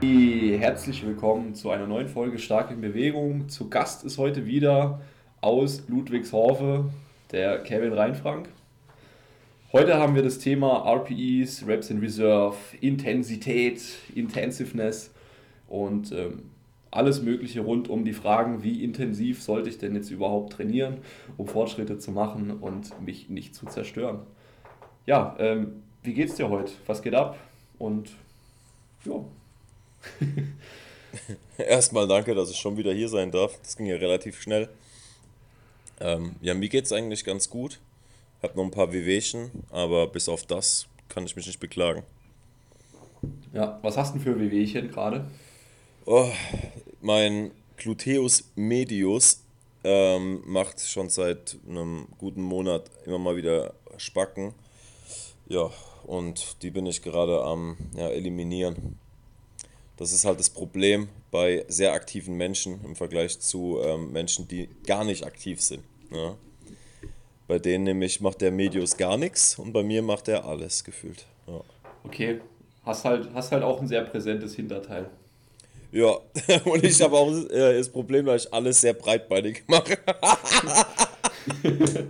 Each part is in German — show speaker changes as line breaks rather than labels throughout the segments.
Herzlich willkommen zu einer neuen Folge Stark in Bewegung. Zu Gast ist heute wieder aus Ludwigshorfe der Kevin Reinfrank. Heute haben wir das Thema RPEs, Reps in Reserve, Intensität, Intensiveness und ähm, alles Mögliche rund um die Fragen, wie intensiv sollte ich denn jetzt überhaupt trainieren, um Fortschritte zu machen und mich nicht zu zerstören. Ja, ähm, wie geht's dir heute? Was geht ab? Und ja.
Erstmal danke, dass ich schon wieder hier sein darf. Das ging ja relativ schnell. Ähm, ja, mir geht es eigentlich ganz gut. Hab noch ein paar Wehwehchen, aber bis auf das kann ich mich nicht beklagen.
Ja, was hast du denn für Wehwehchen gerade?
Oh, mein Gluteus medius ähm, macht schon seit einem guten Monat immer mal wieder Spacken. Ja, und die bin ich gerade am ja, eliminieren. Das ist halt das Problem bei sehr aktiven Menschen im Vergleich zu ähm, Menschen, die gar nicht aktiv sind. Ja. Bei denen nämlich macht der Medius gar nichts und bei mir macht er alles gefühlt. Ja.
Okay, hast halt, hast halt auch ein sehr präsentes Hinterteil.
Ja, und ich habe auch äh, das Problem, dass ich alles sehr breitbeinig mache.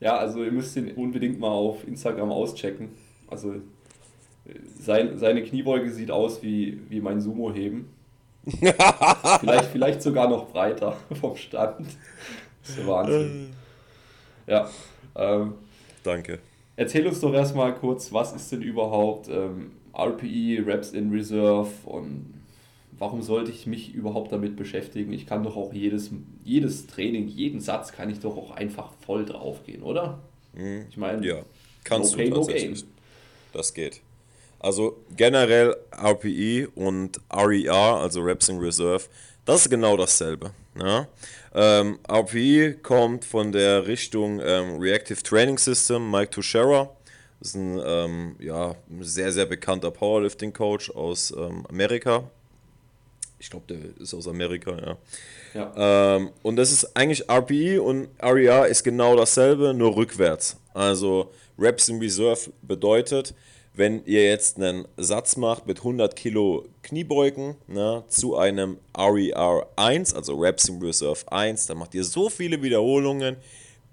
ja, also ihr müsst ihn unbedingt mal auf Instagram auschecken. Also sein, seine Kniebeuge sieht aus wie, wie mein Sumo-Heben. vielleicht, vielleicht sogar noch breiter vom Stand. Das ist Wahnsinn. Ja. Ähm,
Danke.
Erzähl uns doch erstmal kurz, was ist denn überhaupt ähm, RPE, Reps in Reserve und warum sollte ich mich überhaupt damit beschäftigen? Ich kann doch auch jedes, jedes Training, jeden Satz kann ich doch auch einfach voll draufgehen, oder?
Mhm. Ich meine, ja, kannst no du pay, tatsächlich. No das geht. Also generell RPE und RER, also Reps in Reserve, das ist genau dasselbe. Ja? Ähm, RPE kommt von der Richtung ähm, Reactive Training System, Mike Tuchera. Das ist ein ähm, ja, sehr, sehr bekannter Powerlifting-Coach aus ähm, Amerika. Ich glaube, der ist aus Amerika, ja. ja. Ähm, und das ist eigentlich RPE und RER ist genau dasselbe, nur rückwärts. Also Reps in Reserve bedeutet, wenn ihr jetzt einen Satz macht mit 100 Kilo Kniebeugen ne, zu einem RER 1, also Reps in Reserve 1, dann macht ihr so viele Wiederholungen,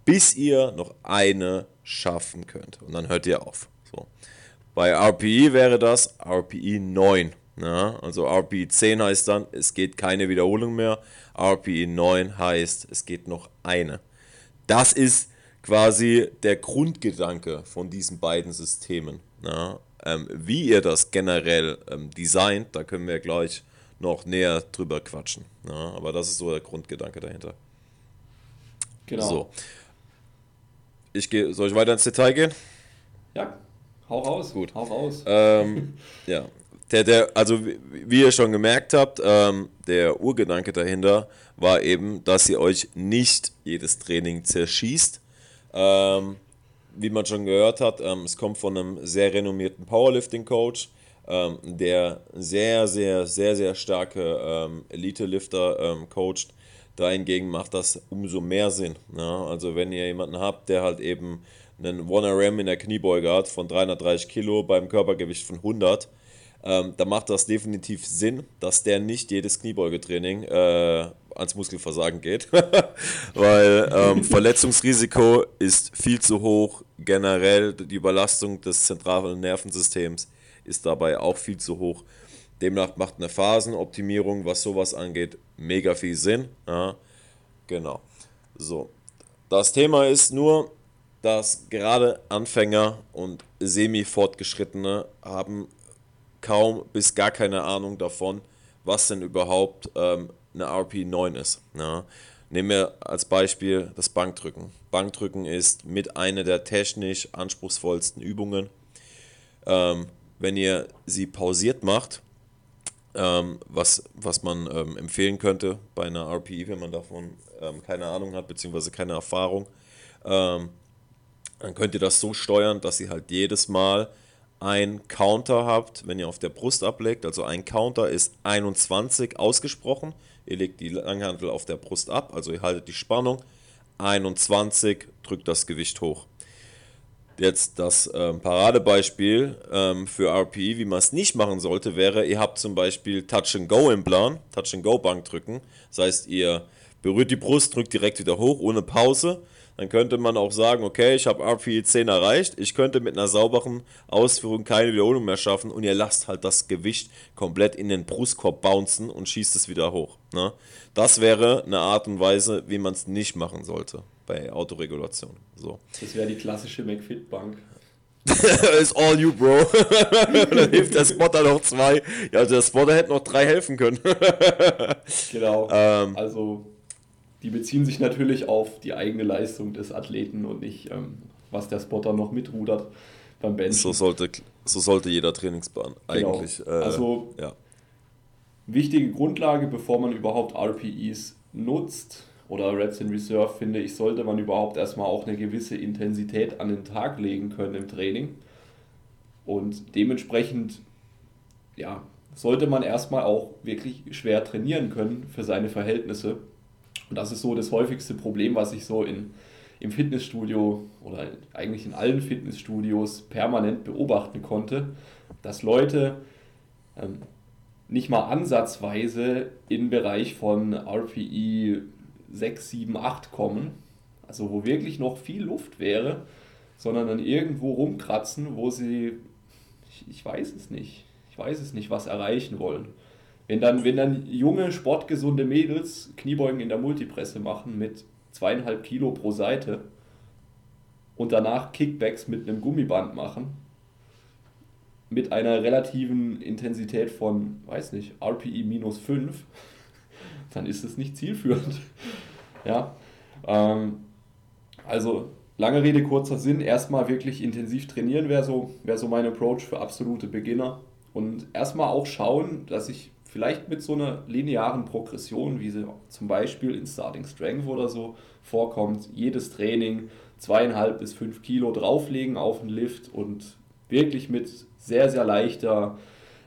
bis ihr noch eine schaffen könnt. Und dann hört ihr auf. So. Bei RPE wäre das RPE 9. Ne? Also RPE 10 heißt dann, es geht keine Wiederholung mehr. RPE 9 heißt, es geht noch eine. Das ist quasi der Grundgedanke von diesen beiden Systemen. Ja, ähm, wie ihr das generell ähm, designt, da können wir gleich noch näher drüber quatschen. Ja, aber das ist so der Grundgedanke dahinter. Genau. So. Ich gehe, soll ich weiter ins Detail gehen?
Ja, hau raus.
Gut.
Hau raus.
Ähm, ja. Der, der, also wie, wie ihr schon gemerkt habt, ähm, der Urgedanke dahinter war eben, dass ihr euch nicht jedes Training zerschießt. Ähm, wie man schon gehört hat, ähm, es kommt von einem sehr renommierten Powerlifting-Coach, ähm, der sehr, sehr, sehr, sehr starke ähm, Elite-Lifter ähm, coacht. Dahingegen macht das umso mehr Sinn. Ja? Also wenn ihr jemanden habt, der halt eben einen 1RM in der Kniebeuge hat von 330 Kilo beim Körpergewicht von 100, ähm, da macht das definitiv Sinn, dass der nicht jedes Kniebeugetraining äh, ans Muskelversagen geht, weil ähm, Verletzungsrisiko ist viel zu hoch. Generell die Überlastung des zentralen Nervensystems ist dabei auch viel zu hoch. Demnach macht eine Phasenoptimierung, was sowas angeht, mega viel Sinn. Ja, genau. So. Das Thema ist nur, dass gerade Anfänger und semi-fortgeschrittene haben kaum bis gar keine Ahnung davon, was denn überhaupt ähm, eine RP9 ist. Ja. Nehmen wir als Beispiel das Bankdrücken. Bankdrücken ist mit einer der technisch anspruchsvollsten Übungen. Ähm, wenn ihr sie pausiert macht, ähm, was, was man ähm, empfehlen könnte bei einer RPI, wenn man davon ähm, keine Ahnung hat, beziehungsweise keine Erfahrung, ähm, dann könnt ihr das so steuern, dass ihr halt jedes Mal ein Counter habt, wenn ihr auf der Brust ablegt. Also ein Counter ist 21 ausgesprochen. Ihr legt die Langhantel auf der Brust ab, also ihr haltet die Spannung. 21 drückt das Gewicht hoch. Jetzt das ähm, Paradebeispiel ähm, für RPE, wie man es nicht machen sollte, wäre, ihr habt zum Beispiel Touch and Go im Plan, Touch and Go Bank drücken. Das heißt, ihr berührt die Brust, drückt direkt wieder hoch, ohne Pause. Dann könnte man auch sagen, okay, ich habe RPE 10 erreicht, ich könnte mit einer sauberen Ausführung keine Wiederholung mehr schaffen und ihr lasst halt das Gewicht komplett in den Brustkorb bouncen und schießt es wieder hoch. Ne? Das wäre eine Art und Weise, wie man es nicht machen sollte bei Autoregulation. So.
Das wäre die klassische McFit-Bank.
ist all you, Bro. dann hilft der Spotter noch zwei. Ja, also der Spotter hätte noch drei helfen können.
genau. Ähm, also, die beziehen sich natürlich auf die eigene Leistung des Athleten und nicht, ähm, was der Spotter noch mitrudert beim Bench.
So sollte, so sollte jeder Trainingsplan genau. eigentlich. Äh,
also, ja. wichtige Grundlage, bevor man überhaupt RPEs nutzt, oder Reps in Reserve, finde ich, sollte man überhaupt erstmal auch eine gewisse Intensität an den Tag legen können im Training. Und dementsprechend, ja, sollte man erstmal auch wirklich schwer trainieren können für seine Verhältnisse. Und das ist so das häufigste Problem, was ich so in, im Fitnessstudio oder eigentlich in allen Fitnessstudios permanent beobachten konnte, dass Leute ähm, nicht mal ansatzweise im Bereich von RPE 6, 7, 8 kommen, also wo wirklich noch viel Luft wäre, sondern dann irgendwo rumkratzen, wo sie, ich, ich weiß es nicht, ich weiß es nicht, was erreichen wollen. Wenn dann, wenn dann junge, sportgesunde Mädels Kniebeugen in der Multipresse machen mit zweieinhalb Kilo pro Seite und danach Kickbacks mit einem Gummiband machen, mit einer relativen Intensität von, weiß nicht, RPI minus 5, dann ist es nicht zielführend. ja. Ähm, also lange Rede, kurzer Sinn, erstmal wirklich intensiv trainieren wäre so, wär so mein Approach für absolute Beginner. Und erstmal auch schauen, dass ich vielleicht mit so einer linearen Progression, wie sie zum Beispiel in Starting Strength oder so vorkommt, jedes Training zweieinhalb bis fünf Kilo drauflegen auf den Lift und wirklich mit sehr, sehr leichter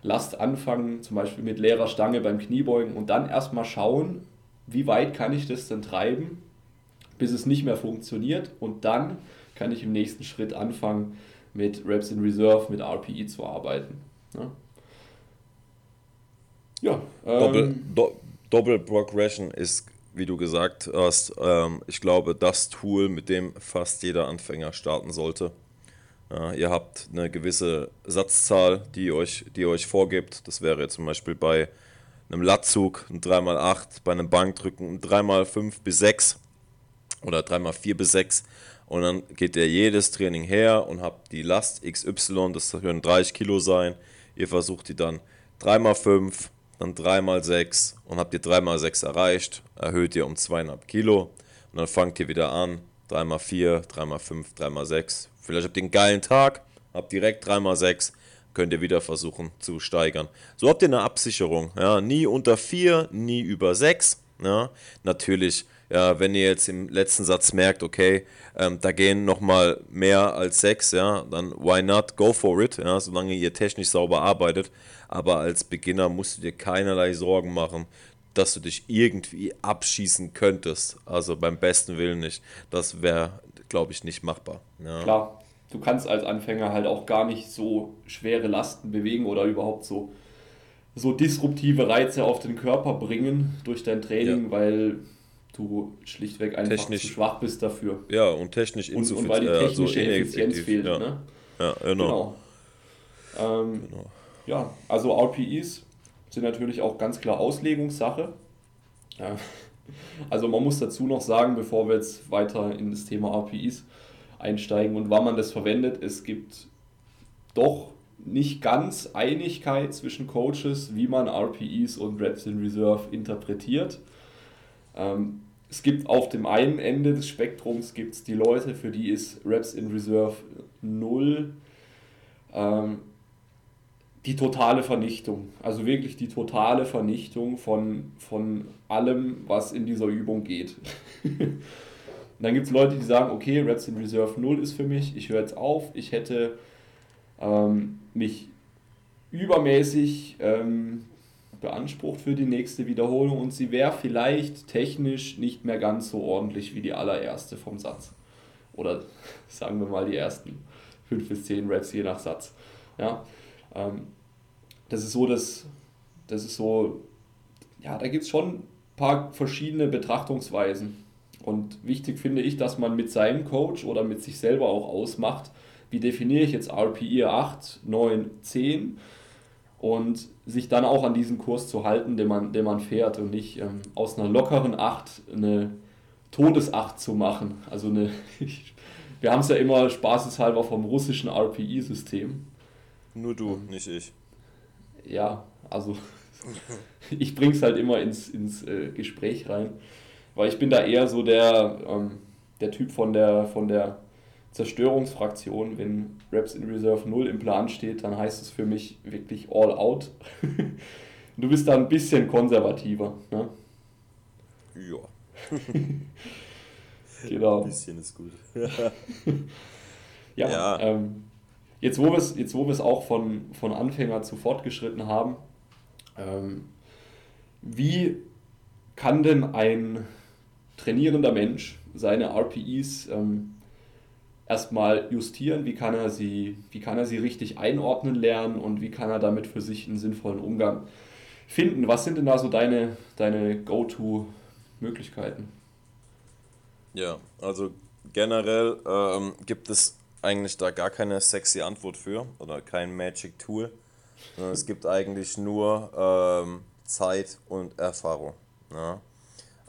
Last anfangen, zum Beispiel mit leerer Stange beim Kniebeugen und dann erstmal schauen, wie weit kann ich das denn treiben, bis es nicht mehr funktioniert. Und dann kann ich im nächsten Schritt anfangen, mit Reps in Reserve, mit RPE zu arbeiten. Ja
ähm, Doppel, Do, Double Progression ist, wie du gesagt hast, ähm, ich glaube, das Tool, mit dem fast jeder Anfänger starten sollte. Ja, ihr habt eine gewisse Satzzahl, die euch, die euch vorgibt. Das wäre zum Beispiel bei einem Latzug ein 3x8, bei einem Bankdrücken ein 3x5 bis 6 oder 3x4 bis 6. Und dann geht ihr jedes Training her und habt die Last XY, das können 30 Kilo sein. Ihr versucht die dann 3x5, dann 3x6 und habt ihr 3x6 erreicht, erhöht ihr um 2,5 Kilo und dann fangt ihr wieder an, 3x4, 3x5, 3x6, Vielleicht habt ihr einen geilen Tag, habt direkt 3x6, könnt ihr wieder versuchen zu steigern. So habt ihr eine Absicherung. Ja, nie unter 4, nie über 6. Ja, natürlich, ja, wenn ihr jetzt im letzten Satz merkt, okay, ähm, da gehen nochmal mehr als 6, ja, dann why not, go for it, ja, solange ihr technisch sauber arbeitet. Aber als Beginner musst du dir keinerlei Sorgen machen, dass du dich irgendwie abschießen könntest. Also beim besten Willen nicht. Das wäre glaube ich, nicht machbar.
Ja. Klar, du kannst als Anfänger halt auch gar nicht so schwere Lasten bewegen oder überhaupt so, so disruptive Reize auf den Körper bringen durch dein Training, ja. weil du schlichtweg einfach technisch, zu schwach bist dafür.
Ja, und technisch insuffizient. Und, weil die technische also Effizienz
fehlt. Ja, ne? ja genau. Genau. Ähm, genau. Ja, also RPEs sind natürlich auch ganz klar Auslegungssache. Ja, also man muss dazu noch sagen, bevor wir jetzt weiter in das Thema RPEs einsteigen und wann man das verwendet, es gibt doch nicht ganz Einigkeit zwischen Coaches, wie man RPEs und Reps in Reserve interpretiert. Ähm, es gibt auf dem einen Ende des Spektrums gibt's die Leute, für die ist Reps in Reserve 0 ähm, die totale Vernichtung. Also wirklich die totale Vernichtung von, von allem, was in dieser Übung geht. Dann gibt es Leute, die sagen, okay, Reps in Reserve 0 ist für mich, ich höre jetzt auf, ich hätte ähm, mich übermäßig ähm, beansprucht für die nächste Wiederholung und sie wäre vielleicht technisch nicht mehr ganz so ordentlich wie die allererste vom Satz. Oder sagen wir mal die ersten 5 bis 10 Reps je nach Satz. Ja, ähm, das ist so, dass, das ist so, ja, da gibt es schon ein paar verschiedene Betrachtungsweisen. Und wichtig finde ich, dass man mit seinem Coach oder mit sich selber auch ausmacht, wie definiere ich jetzt RPE 8, 9, 10 und sich dann auch an diesen Kurs zu halten, den man, den man fährt und nicht ähm, aus einer lockeren 8 eine Todesacht zu machen. Also eine, wir haben es ja immer spaßeshalber vom russischen RPE-System.
Nur du, nicht ich.
Ja, also ich bringe es halt immer ins, ins äh, Gespräch rein, weil ich bin da eher so der, ähm, der Typ von der, von der Zerstörungsfraktion. Wenn Raps in Reserve 0 im Plan steht, dann heißt es für mich wirklich all out. du bist da ein bisschen konservativer. Ne? Ja. genau. Ein bisschen ist gut. ja, ja. Ähm, jetzt wo wir es jetzt, wo auch von, von Anfänger zu fortgeschritten haben, ähm, wie kann denn ein trainierender Mensch seine RPEs ähm, erstmal justieren, wie kann, er sie, wie kann er sie richtig einordnen lernen und wie kann er damit für sich einen sinnvollen Umgang finden. Was sind denn da so deine, deine Go-To-Möglichkeiten?
Ja, also generell ähm, gibt es eigentlich da gar keine sexy Antwort für oder kein Magic Tool. Es gibt eigentlich nur ähm, Zeit und Erfahrung. Ja?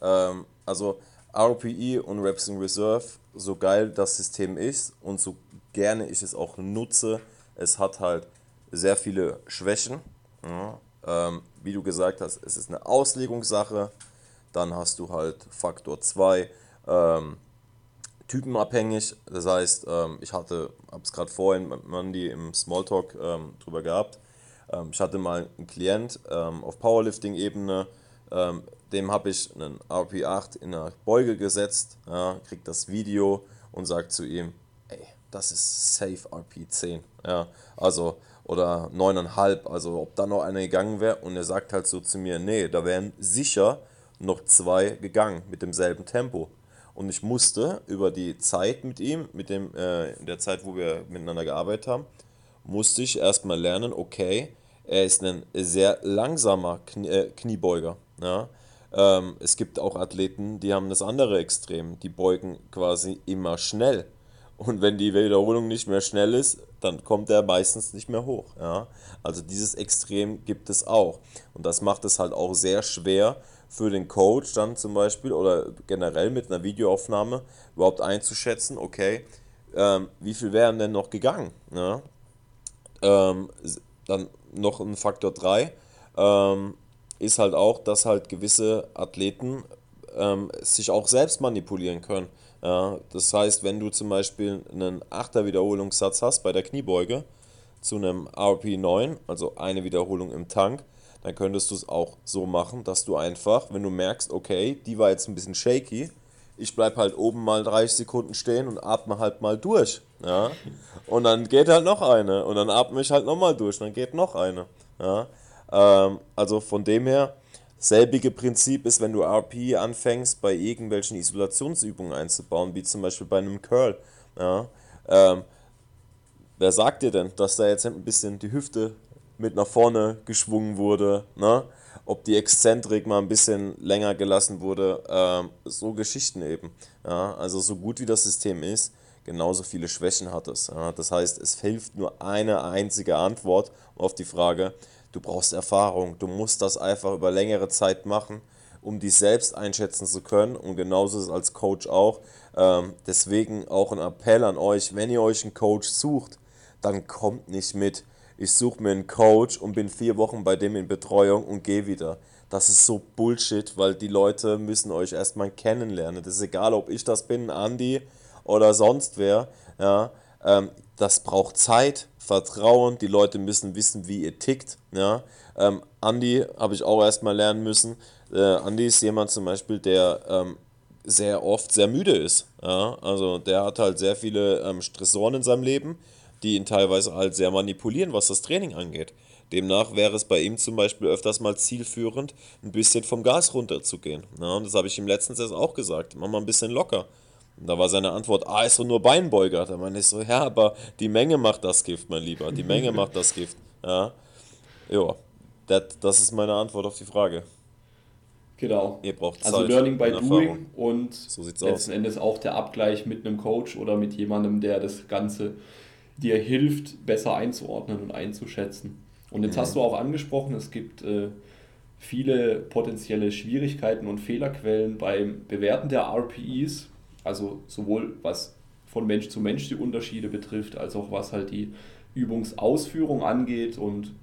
Ähm, also RPE und Reps in Reserve, so geil das System ist und so gerne ich es auch nutze, es hat halt sehr viele Schwächen. Ja? Ähm, wie du gesagt hast, es ist eine Auslegungssache. Dann hast du halt Faktor 2, ähm, typenabhängig. Das heißt, ähm, ich hatte, habe es gerade vorhin mit Mandy im Smalltalk ähm, drüber gehabt. Ähm, ich hatte mal einen Klient ähm, auf Powerlifting-Ebene, dem habe ich einen RP8 in der Beuge gesetzt, ja, kriegt das Video und sagt zu ihm, ey, das ist safe RP10. Ja, also, oder 9,5, also ob da noch einer gegangen wäre. Und er sagt halt so zu mir, nee, da wären sicher noch zwei gegangen mit demselben Tempo. Und ich musste über die Zeit mit ihm, mit dem, äh, in der Zeit, wo wir miteinander gearbeitet haben, musste ich erstmal lernen, okay, er ist ein sehr langsamer Knie, äh, Kniebeuger. Ja? Ähm, es gibt auch Athleten, die haben das andere Extrem, die beugen quasi immer schnell. Und wenn die Wiederholung nicht mehr schnell ist, dann kommt er meistens nicht mehr hoch. Ja? Also dieses Extrem gibt es auch. Und das macht es halt auch sehr schwer, für den Coach dann zum Beispiel oder generell mit einer Videoaufnahme überhaupt einzuschätzen, okay, ähm, wie viel wären denn noch gegangen? Ja? Ähm, dann noch ein Faktor 3 ähm, ist halt auch, dass halt gewisse Athleten ähm, sich auch selbst manipulieren können. Ja? Das heißt, wenn du zum Beispiel einen 8er Wiederholungssatz hast bei der Kniebeuge zu einem RP9, also eine Wiederholung im Tank, dann könntest du es auch so machen, dass du einfach, wenn du merkst, okay, die war jetzt ein bisschen shaky, ich bleibe halt oben mal 30 Sekunden stehen und atme halt mal durch. Ja? Und dann geht halt noch eine. Und dann atme ich halt nochmal durch. Und dann geht noch eine. Ja? Ähm, also von dem her, selbige Prinzip ist, wenn du RP anfängst, bei irgendwelchen Isolationsübungen einzubauen, wie zum Beispiel bei einem Curl. Ja? Ähm, wer sagt dir denn, dass da jetzt ein bisschen die Hüfte mit nach vorne geschwungen wurde, ne? ob die Exzentrik mal ein bisschen länger gelassen wurde, ähm, so Geschichten eben. Ja? Also so gut wie das System ist, genauso viele Schwächen hat es. Das heißt, es hilft nur eine einzige Antwort auf die Frage, du brauchst Erfahrung, du musst das einfach über längere Zeit machen, um dich selbst einschätzen zu können und genauso ist es als Coach auch. Ähm, deswegen auch ein Appell an euch, wenn ihr euch einen Coach sucht, dann kommt nicht mit, ich suche mir einen Coach und bin vier Wochen bei dem in Betreuung und gehe wieder. Das ist so Bullshit, weil die Leute müssen euch erstmal kennenlernen. Das ist egal, ob ich das bin, Andy oder sonst wer. Ja, ähm, das braucht Zeit, Vertrauen. Die Leute müssen wissen, wie ihr tickt. Ja, ähm, Andy habe ich auch erstmal lernen müssen. Äh, Andy ist jemand zum Beispiel, der ähm, sehr oft sehr müde ist. Ja, also der hat halt sehr viele ähm, Stressoren in seinem Leben die ihn teilweise halt sehr manipulieren, was das Training angeht. Demnach wäre es bei ihm zum Beispiel öfters mal zielführend, ein bisschen vom Gas runterzugehen. Ja, und das habe ich ihm letztens erst auch gesagt. Mach mal ein bisschen locker. Und da war seine Antwort, ah, ist doch nur Beinbeuger. Da meine ich so, ja, aber die Menge macht das Gift, mein Lieber. Die Menge macht das Gift. Ja, ja das, das ist meine Antwort auf die Frage.
Genau. Ihr braucht also Zeit. Also Learning by Doing und so letzten aus. Endes auch der Abgleich mit einem Coach oder mit jemandem, der das Ganze dir hilft, besser einzuordnen und einzuschätzen. Und jetzt mhm. hast du auch angesprochen, es gibt äh, viele potenzielle Schwierigkeiten und Fehlerquellen beim Bewerten der RPEs, also sowohl was von Mensch zu Mensch die Unterschiede betrifft, als auch was halt die Übungsausführung angeht. Und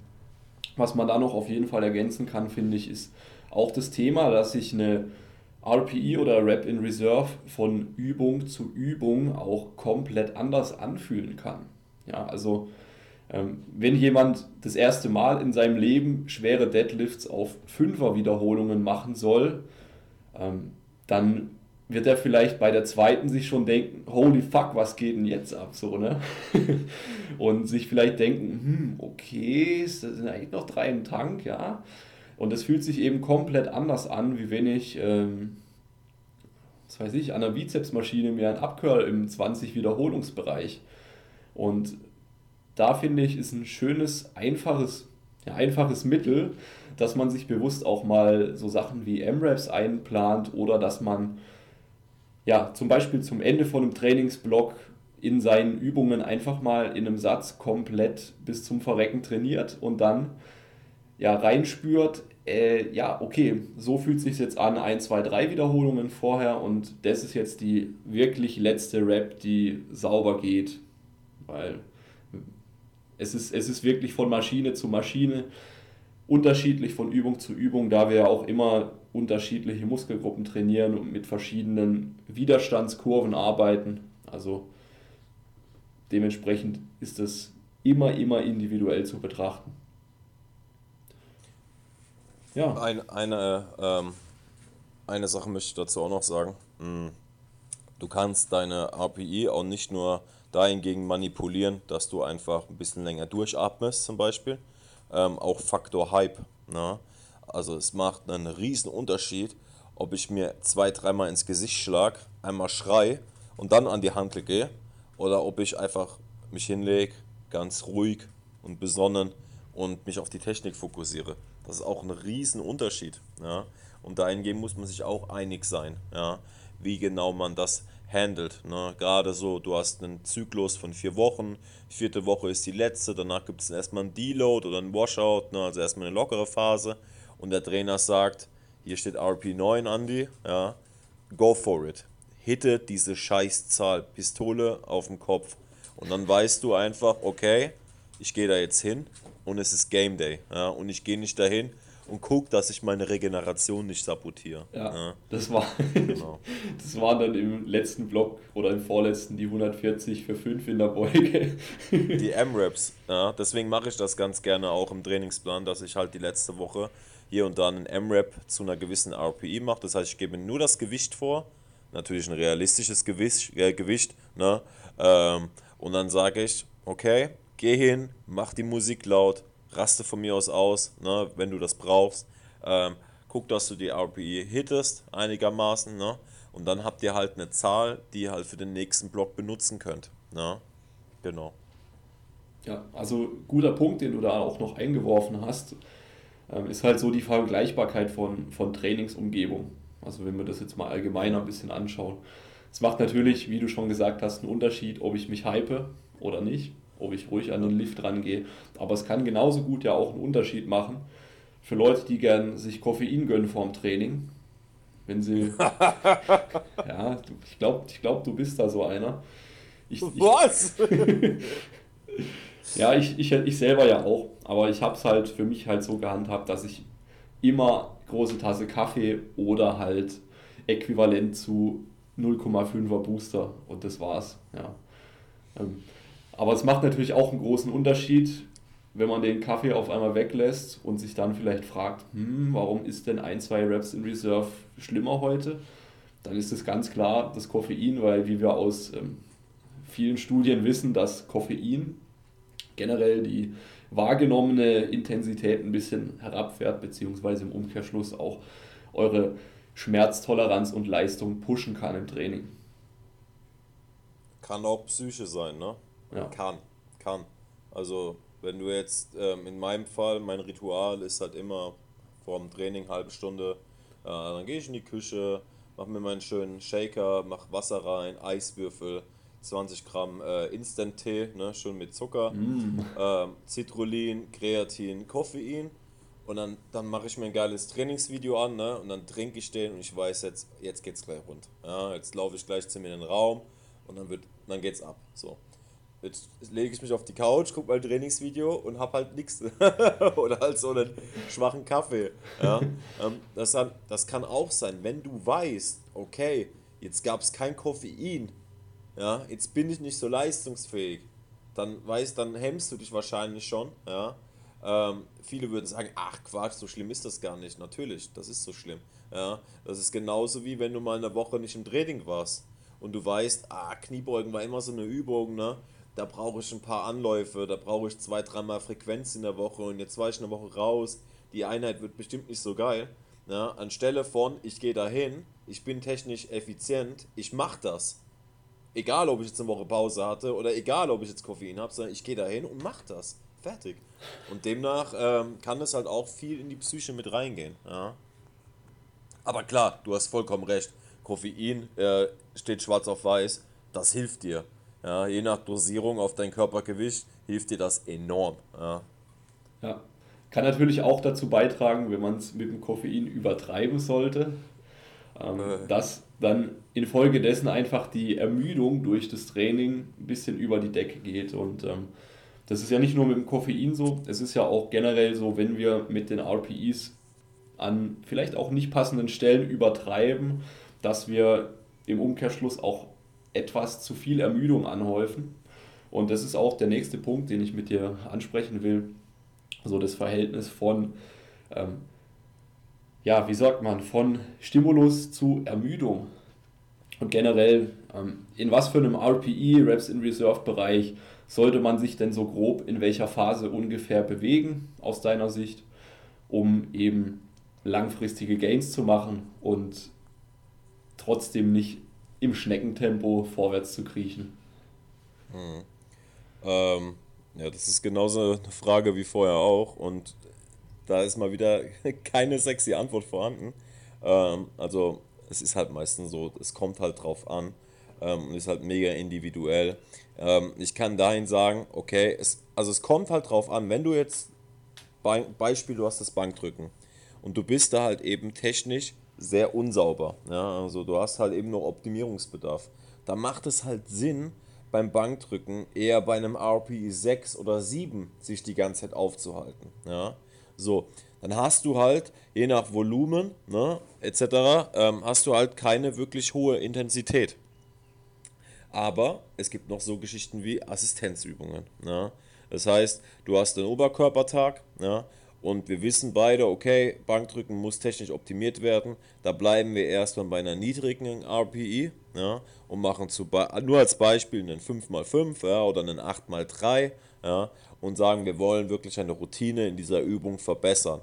was man da noch auf jeden Fall ergänzen kann, finde ich, ist auch das Thema, dass sich eine RPE oder Rap in Reserve von Übung zu Übung auch komplett anders anfühlen kann. Ja, also ähm, wenn jemand das erste Mal in seinem Leben schwere Deadlifts auf Fünfer Wiederholungen machen soll, ähm, dann wird er vielleicht bei der zweiten sich schon denken, holy fuck, was geht denn jetzt ab, so, ne? Und sich vielleicht denken, hm, okay, das sind eigentlich noch drei im Tank, ja. Und das fühlt sich eben komplett anders an, wie wenn ich, ähm, was weiß ich, an der Bizepsmaschine mir ein Abcurl im 20 Wiederholungsbereich. Und da finde ich, ist ein schönes, einfaches, ja, einfaches Mittel, dass man sich bewusst auch mal so Sachen wie M-Raps einplant oder dass man ja zum Beispiel zum Ende von einem Trainingsblock in seinen Übungen einfach mal in einem Satz komplett bis zum Verrecken trainiert und dann ja reinspürt, äh, ja, okay, so fühlt sich jetzt an, 1, 2, 3 Wiederholungen vorher und das ist jetzt die wirklich letzte Rap, die sauber geht. Weil es ist, es ist wirklich von Maschine zu Maschine unterschiedlich von Übung zu Übung, da wir ja auch immer unterschiedliche Muskelgruppen trainieren und mit verschiedenen Widerstandskurven arbeiten. Also dementsprechend ist es immer, immer individuell zu betrachten.
Ja. Ein, eine, ähm, eine Sache möchte ich dazu auch noch sagen. Hm. Du kannst deine RPI auch nicht nur dahingegen manipulieren, dass du einfach ein bisschen länger durchatmest zum Beispiel. Ähm, auch Faktor Hype. Ne? Also es macht einen riesen Unterschied, ob ich mir zwei, dreimal ins Gesicht schlage, einmal schrei und dann an die Handel gehe oder ob ich einfach mich hinlege, ganz ruhig und besonnen und mich auf die Technik fokussiere. Das ist auch ein riesen Unterschied. Ja? Und dahingehend muss man sich auch einig sein, ja? wie genau man das handelt. Ne? Gerade so, du hast einen Zyklus von vier Wochen, vierte Woche ist die letzte, danach gibt es erstmal einen Deload oder einen Washout, ne? also erstmal eine lockere Phase. Und der Trainer sagt, hier steht RP9, Andy, ja, go for it. Hitte diese Scheißzahl, Pistole auf dem Kopf. Und dann weißt du einfach, okay, ich gehe da jetzt hin und es ist Game Day. Ja, und ich gehe nicht dahin und gucke, dass ich meine Regeneration nicht sabotiere.
Ja, ja. Das, war, genau. das waren dann im letzten Block oder im vorletzten die 140 für 5 in der Beuge.
Die M-Raps, ja, deswegen mache ich das ganz gerne auch im Trainingsplan, dass ich halt die letzte Woche hier und da einen M-Rap zu einer gewissen RPI mache. Das heißt, ich gebe mir nur das Gewicht vor, natürlich ein realistisches Gewicht, äh, Gewicht ne? Ähm, und dann sage ich, okay, geh hin, mach die Musik laut, raste von mir aus aus, ne, wenn du das brauchst. Ähm, guck, dass du die RPE hittest einigermaßen, ne? Und dann habt ihr halt eine Zahl, die ihr halt für den nächsten Block benutzen könnt. Ne? Genau.
Ja, also guter Punkt, den du da auch noch eingeworfen hast, ähm, ist halt so die Vergleichbarkeit von, von Trainingsumgebung. Also wenn wir das jetzt mal allgemeiner ein bisschen anschauen. Es macht natürlich, wie du schon gesagt hast, einen Unterschied, ob ich mich hype oder nicht ob ich ruhig an den Lift rangehe. Aber es kann genauso gut ja auch einen Unterschied machen für Leute, die gern sich Koffein gönnen vorm Training. Wenn sie. ja, ich glaube, ich glaub, du bist da so einer. Ich, Was? Ich, ja, ich, ich, ich selber ja auch. Aber ich habe es halt für mich halt so gehandhabt, dass ich immer große Tasse Kaffee oder halt äquivalent zu 0,5er Booster und das war's. Ja. Ähm, aber es macht natürlich auch einen großen Unterschied, wenn man den Kaffee auf einmal weglässt und sich dann vielleicht fragt, hm, warum ist denn ein, zwei Reps in Reserve schlimmer heute? Dann ist es ganz klar das Koffein, weil wie wir aus ähm, vielen Studien wissen, dass Koffein generell die wahrgenommene Intensität ein bisschen herabfährt, beziehungsweise im Umkehrschluss auch eure Schmerztoleranz und Leistung pushen kann im Training.
kann auch Psyche sein, ne?
Ja.
Kann, kann. Also, wenn du jetzt, ähm, in meinem Fall, mein Ritual ist halt immer vor dem Training, halbe Stunde, äh, dann gehe ich in die Küche, mache mir meinen schönen Shaker, mach Wasser rein, Eiswürfel, 20 Gramm äh, Instant-Tee, ne, schön mit Zucker, ähm, Citrullin, Kreatin, Koffein und dann, dann mache ich mir ein geiles Trainingsvideo an ne, und dann trinke ich den und ich weiß jetzt, jetzt geht's gleich rund. Ja, jetzt laufe ich gleich zu mir in den Raum und dann, wird, dann geht's ab. So. Jetzt lege ich mich auf die Couch, gucke mein Trainingsvideo und hab halt nichts. Oder halt so einen schwachen Kaffee. Ja? ähm, das, hat, das kann auch sein, wenn du weißt, okay, jetzt gab es kein Koffein, ja, jetzt bin ich nicht so leistungsfähig, dann weißt, dann hemmst du dich wahrscheinlich schon. Ja? Ähm, viele würden sagen, ach Quatsch, so schlimm ist das gar nicht. Natürlich, das ist so schlimm. Ja? Das ist genauso wie wenn du mal eine Woche nicht im Training warst und du weißt, ah, Kniebeugen war immer so eine Übung, ne? Da brauche ich ein paar Anläufe, da brauche ich zwei, dreimal Frequenz in der Woche und jetzt war ich eine Woche raus, die Einheit wird bestimmt nicht so geil. Ja, anstelle von, ich gehe dahin, ich bin technisch effizient, ich mache das. Egal, ob ich jetzt eine Woche Pause hatte oder egal, ob ich jetzt Koffein habe, sondern ich gehe dahin und mache das. Fertig. Und demnach ähm, kann es halt auch viel in die Psyche mit reingehen. Ja. Aber klar, du hast vollkommen recht. Koffein äh, steht schwarz auf weiß, das hilft dir. Ja, je nach Dosierung auf dein Körpergewicht hilft dir das enorm. Ja.
Ja. Kann natürlich auch dazu beitragen, wenn man es mit dem Koffein übertreiben sollte, ähm,
Äh.
dass dann infolgedessen einfach die Ermüdung durch das Training ein bisschen über die Decke geht. Und ähm, das ist ja nicht nur mit dem Koffein so, es ist ja auch generell so, wenn wir mit den RPEs an vielleicht auch nicht passenden Stellen übertreiben, dass wir im Umkehrschluss auch etwas zu viel Ermüdung anhäufen. Und das ist auch der nächste Punkt, den ich mit dir ansprechen will. So das Verhältnis von, ähm, ja, wie sagt man, von Stimulus zu Ermüdung. Und generell, ähm, in was für einem RPE, Reps in Reserve Bereich, sollte man sich denn so grob in welcher Phase ungefähr bewegen, aus deiner Sicht, um eben langfristige Gains zu machen und trotzdem nicht im Schneckentempo vorwärts zu kriechen.
Ähm, ja, das ist genauso eine Frage wie vorher auch und da ist mal wieder keine sexy Antwort vorhanden. Ähm, also es ist halt meistens so, es kommt halt drauf an ähm, und ist halt mega individuell. Ähm, ich kann dahin sagen, okay, es, also es kommt halt drauf an, wenn du jetzt, Be Beispiel, du hast das Bankdrücken und du bist da halt eben technisch sehr unsauber. Ja? Also du hast halt eben noch Optimierungsbedarf. Da macht es halt Sinn, beim Bankdrücken eher bei einem RPE 6 oder 7 sich die ganze Zeit aufzuhalten. Ja? So, dann hast du halt, je nach Volumen ne, etc., ähm, hast du halt keine wirklich hohe Intensität. Aber es gibt noch so Geschichten wie Assistenzübungen. Ja? Das heißt, du hast einen Oberkörpertag ja? Und wir wissen beide, okay, Bankdrücken muss technisch optimiert werden. Da bleiben wir erstmal bei einer niedrigen RPI ja? und machen zu, nur als Beispiel einen 5x5 ja? oder einen 8x3 ja? und sagen, wir wollen wirklich eine Routine in dieser Übung verbessern.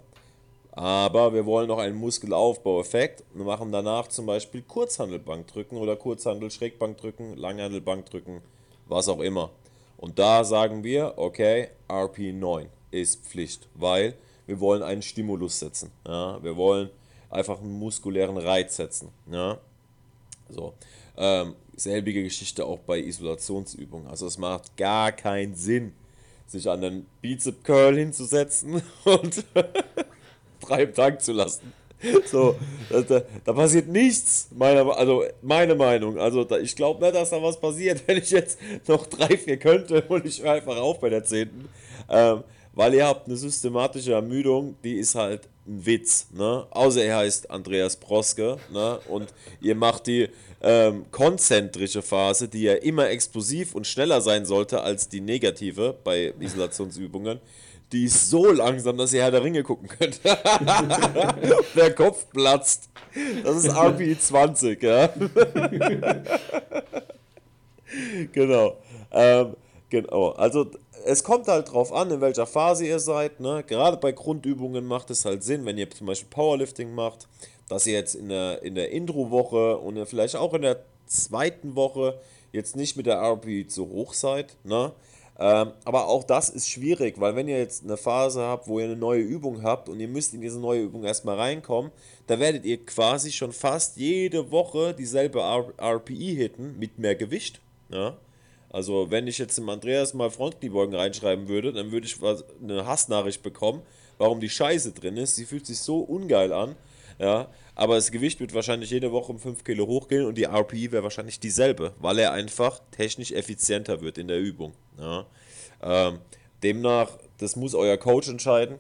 Aber wir wollen noch einen Muskelaufbaueffekt und machen danach zum Beispiel Kurzhandelbankdrücken oder Kurzhandel-Schrägbankdrücken, Langhandelbankdrücken, was auch immer. Und da sagen wir, okay, RP9 ist Pflicht, weil wir wollen einen Stimulus setzen. Ja? Wir wollen einfach einen muskulären Reiz setzen. Ja? So. Ähm, selbige Geschichte auch bei Isolationsübungen. Also es macht gar keinen Sinn, sich an den Bizep Curl hinzusetzen und frei im Tank zu lassen. So, da, da, da passiert nichts, meiner, also meine Meinung. Also da, ich glaube nicht, dass da was passiert, wenn ich jetzt noch drei, vier könnte und ich höre einfach auf bei der zehnten. Ähm, weil ihr habt eine systematische Ermüdung, die ist halt ein Witz. Ne? Außer er heißt Andreas Proske ne? und ihr macht die ähm, konzentrische Phase, die ja immer explosiv und schneller sein sollte als die negative bei Isolationsübungen. Die ist so langsam, dass ihr Herr der Ringe gucken könnt. der Kopf platzt. Das ist RP 20, ja. genau. Ähm, genau. Also es kommt halt drauf an, in welcher Phase ihr seid. Ne? Gerade bei Grundübungen macht es halt Sinn, wenn ihr zum Beispiel Powerlifting macht, dass ihr jetzt in der, in der Intro-Woche und vielleicht auch in der zweiten Woche jetzt nicht mit der RPE zu hoch seid, ne? Ähm, aber auch das ist schwierig, weil wenn ihr jetzt eine Phase habt, wo ihr eine neue Übung habt und ihr müsst in diese neue Übung erstmal reinkommen, da werdet ihr quasi schon fast jede Woche dieselbe RPE hitten mit mehr Gewicht. Ja? Also wenn ich jetzt dem Andreas mal Frontkniebeugen reinschreiben würde, dann würde ich eine Hassnachricht bekommen, warum die Scheiße drin ist. Sie fühlt sich so ungeil an. Ja, aber das Gewicht wird wahrscheinlich jede Woche um 5 Kilo hochgehen und die RPE wäre wahrscheinlich dieselbe, weil er einfach technisch effizienter wird in der Übung. Ja. Ähm, demnach, das muss euer Coach entscheiden.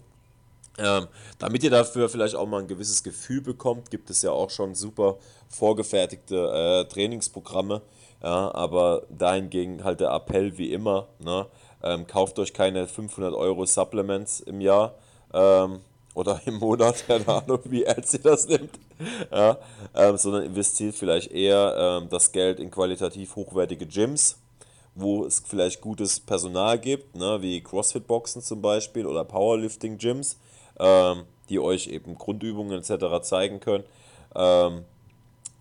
Ähm, damit ihr dafür vielleicht auch mal ein gewisses Gefühl bekommt, gibt es ja auch schon super vorgefertigte äh, Trainingsprogramme. Ja, aber dahingegen halt der Appell wie immer, ne? Ähm, kauft euch keine 500 Euro Supplements im Jahr ähm, oder im Monat, keine Ahnung, wie ernst ihr das nimmt, ja, ähm, sondern investiert vielleicht eher ähm, das Geld in qualitativ hochwertige Gyms, wo es vielleicht gutes Personal gibt, ne, wie CrossFit-Boxen zum Beispiel oder Powerlifting-Gyms, ähm, die euch eben Grundübungen etc. zeigen können.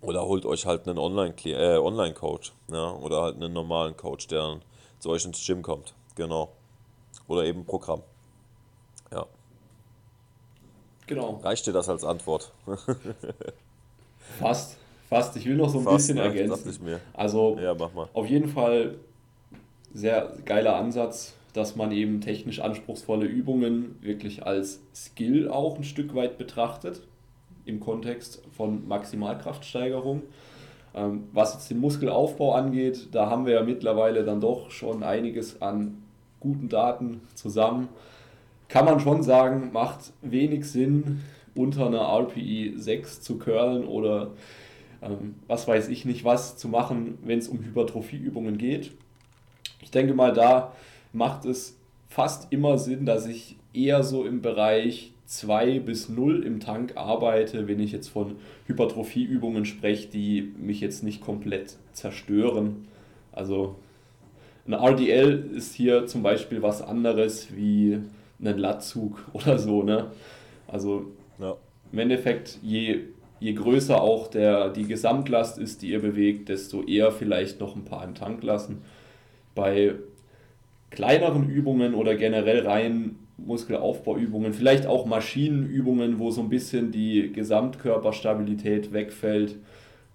Oder holt euch halt einen Online-Coach äh, Online ja, oder halt einen normalen Coach, der zu euch ins Gym kommt. Genau. Oder eben Programm. Ja.
Genau.
Reicht dir das als Antwort?
Fast. Fast. Ich will noch so ein Fast, bisschen ergänzen. Also ja, mach mal. auf jeden Fall sehr geiler Ansatz, dass man eben technisch anspruchsvolle Übungen wirklich als Skill auch ein Stück weit betrachtet im Kontext von Maximalkraftsteigerung. Ähm, was jetzt den Muskelaufbau angeht, da haben wir ja mittlerweile dann doch schon einiges an guten Daten zusammen. Kann man schon sagen, macht wenig Sinn, unter einer RPE 6 zu curlen oder ähm, was weiß ich nicht was zu machen, wenn es um Hypertrophieübungen geht. Ich denke mal, da macht es fast immer Sinn, dass ich eher so im Bereich 2 bis 0 im Tank arbeite, wenn ich jetzt von Hypertrophieübungen spreche, die mich jetzt nicht komplett zerstören. Also ein RDL ist hier zum Beispiel was anderes wie ein Latzug oder so. Ne? Also ja. im Endeffekt, je, je größer auch der, die Gesamtlast ist, die ihr bewegt, desto eher vielleicht noch ein paar im Tank lassen. Bei kleineren Übungen oder generell rein Muskelaufbauübungen, vielleicht auch Maschinenübungen, wo so ein bisschen die Gesamtkörperstabilität wegfällt,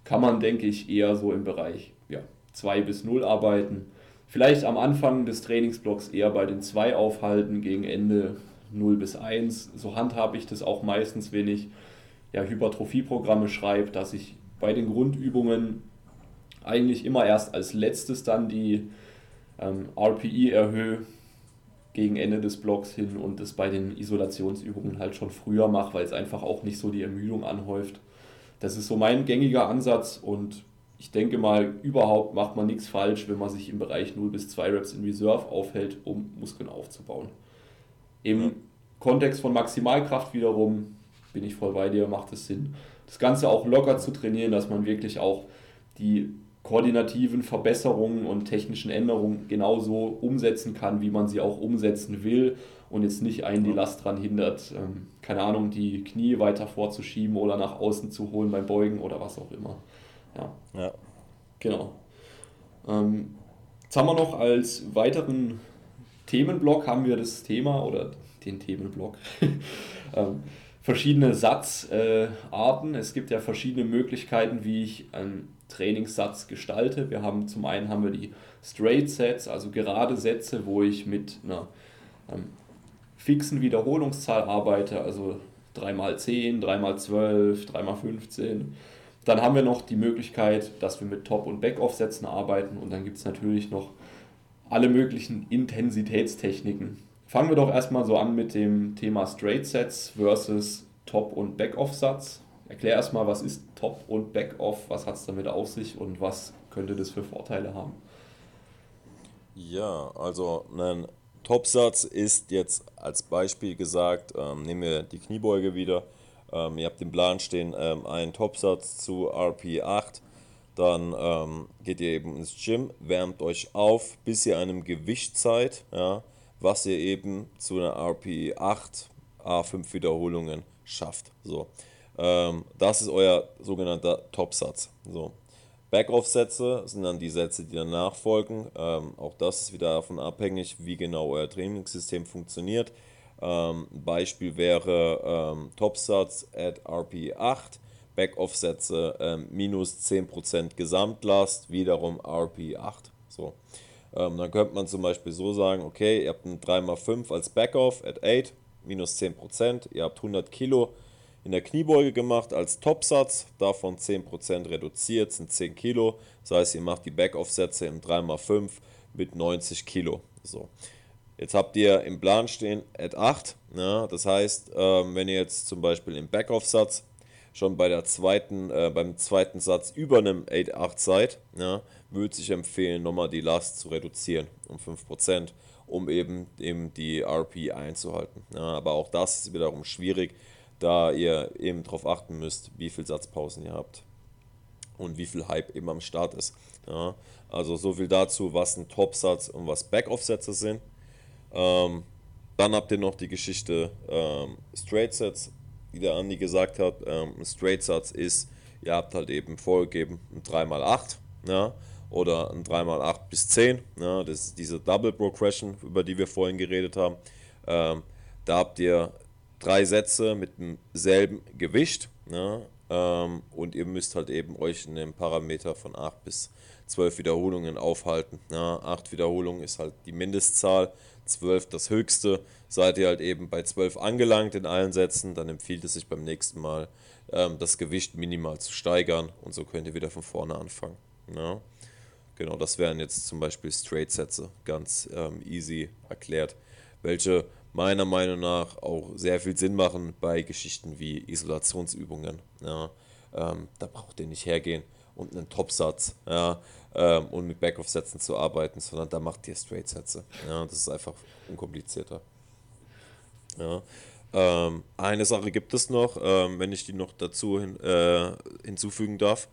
kann man, denke ich, eher so im Bereich ja, 2 bis 0 arbeiten. Vielleicht am Anfang des Trainingsblocks eher bei den 2 aufhalten, gegen Ende 0 bis 1. So handhabe ich das auch meistens, wenn ich ja, Hypertrophieprogramme schreibe, dass ich bei den Grundübungen eigentlich immer erst als letztes dann die ähm, RPE erhöhe gegen Ende des Blocks hin und das bei den Isolationsübungen halt schon früher mache, weil es einfach auch nicht so die Ermüdung anhäuft. Das ist so mein gängiger Ansatz und ich denke mal, überhaupt macht man nichts falsch, wenn man sich im Bereich 0 bis 2 Reps in Reserve aufhält, um Muskeln aufzubauen. Im ja. Kontext von Maximalkraft wiederum bin ich voll bei dir, macht es Sinn, das Ganze auch locker zu trainieren, dass man wirklich auch die koordinativen Verbesserungen und technischen Änderungen genauso umsetzen kann, wie man sie auch umsetzen will und jetzt nicht einen die Last daran hindert, ähm, keine Ahnung, die Knie weiter vorzuschieben oder nach außen zu holen beim Beugen oder was auch immer. Ja. ja. Genau. Ähm, jetzt haben wir noch als weiteren Themenblock haben wir das Thema oder den Themenblock. ähm, verschiedene Satzarten. Äh, es gibt ja verschiedene Möglichkeiten, wie ich ein Trainingssatz gestalte. Wir haben zum einen haben wir die Straight Sets, also gerade Sätze, wo ich mit einer ähm, fixen Wiederholungszahl arbeite, also 3x10, 3x12, 3x15. Dann haben wir noch die Möglichkeit, dass wir mit Top- und Back-Off-Sätzen arbeiten und dann gibt es natürlich noch alle möglichen Intensitätstechniken. Fangen wir doch erstmal so an mit dem Thema Straight Sets versus Top- und Back-Off-Satz. Erklär erstmal, was ist Top- und Back-Off, was hat es damit auf sich und was könnte das für Vorteile haben?
Ja, also ein Topsatz ist jetzt als Beispiel gesagt, ähm, nehmen wir die Kniebeuge wieder. Ähm, ihr habt den Plan stehen, ähm, einen Topsatz zu RP8. Dann ähm, geht ihr eben ins Gym, wärmt euch auf, bis ihr einem Gewicht seid, ja, was ihr eben zu einer RP8 A5 Wiederholungen schafft. So. Ähm, das ist euer sogenannter Topsatz. So. Backoff-Sätze sind dann die Sätze, die danach folgen. Ähm, auch das ist wieder davon abhängig, wie genau euer Trainingssystem funktioniert. Ähm, Beispiel wäre ähm, Topsatz at RP8, Backoff-Sätze ähm, minus 10% Gesamtlast, wiederum RP8. So. Ähm, dann könnte man zum Beispiel so sagen, okay, ihr habt ein 3x5 als Backoff at 8, minus 10%, ihr habt 100 Kilo in der Kniebeuge gemacht als Topsatz, davon 10% reduziert, sind 10 Kilo. Das heißt, ihr macht die Backoff-Sätze im 3x5 mit 90 Kilo. So. Jetzt habt ihr im Plan stehen at 8. Ja, das heißt, ähm, wenn ihr jetzt zum Beispiel im Backoff-Satz schon bei der zweiten, äh, beim zweiten Satz über einem 8-8 seid, ja, würde sich empfehlen, nochmal die Last zu reduzieren um 5%, um eben, eben die RP einzuhalten. Ja, aber auch das ist wiederum schwierig, da ihr eben darauf achten müsst, wie viel Satzpausen ihr habt und wie viel Hype eben am Start ist. Ja, also so viel dazu, was ein Topsatz und was Backoff-Sätze sind. Ähm, dann habt ihr noch die Geschichte ähm, Straight Sets, wie der Andi gesagt hat. Ähm, ein Straight Satz ist, ihr habt halt eben vorgegeben ein 3x8 ja, oder ein 3x8 bis 10. Ja, das ist diese Double Progression, über die wir vorhin geredet haben. Ähm, da habt ihr drei Sätze mit demselben Gewicht. Ja, ähm, und ihr müsst halt eben euch in dem Parameter von 8 bis 12 Wiederholungen aufhalten. Ja, 8 Wiederholungen ist halt die Mindestzahl 12 das höchste. Seid ihr halt eben bei 12 angelangt in allen Sätzen, dann empfiehlt es sich beim nächsten Mal, ähm, das Gewicht minimal zu steigern und so könnt ihr wieder von vorne anfangen. Ja? Genau, das wären jetzt zum Beispiel Straight-Sätze, ganz ähm, easy erklärt, welche meiner Meinung nach auch sehr viel Sinn machen bei Geschichten wie Isolationsübungen. Ja? Ähm, da braucht ihr nicht hergehen und einen Topsatz. Ja? ähm, und mit Backoff-Sätzen zu arbeiten, sondern da macht ihr Straight-Sätze. Ja, das ist einfach unkomplizierter. Ja. Ähm, eine Sache gibt es noch, ähm, wenn ich die noch dazu hin, äh, hinzufügen darf,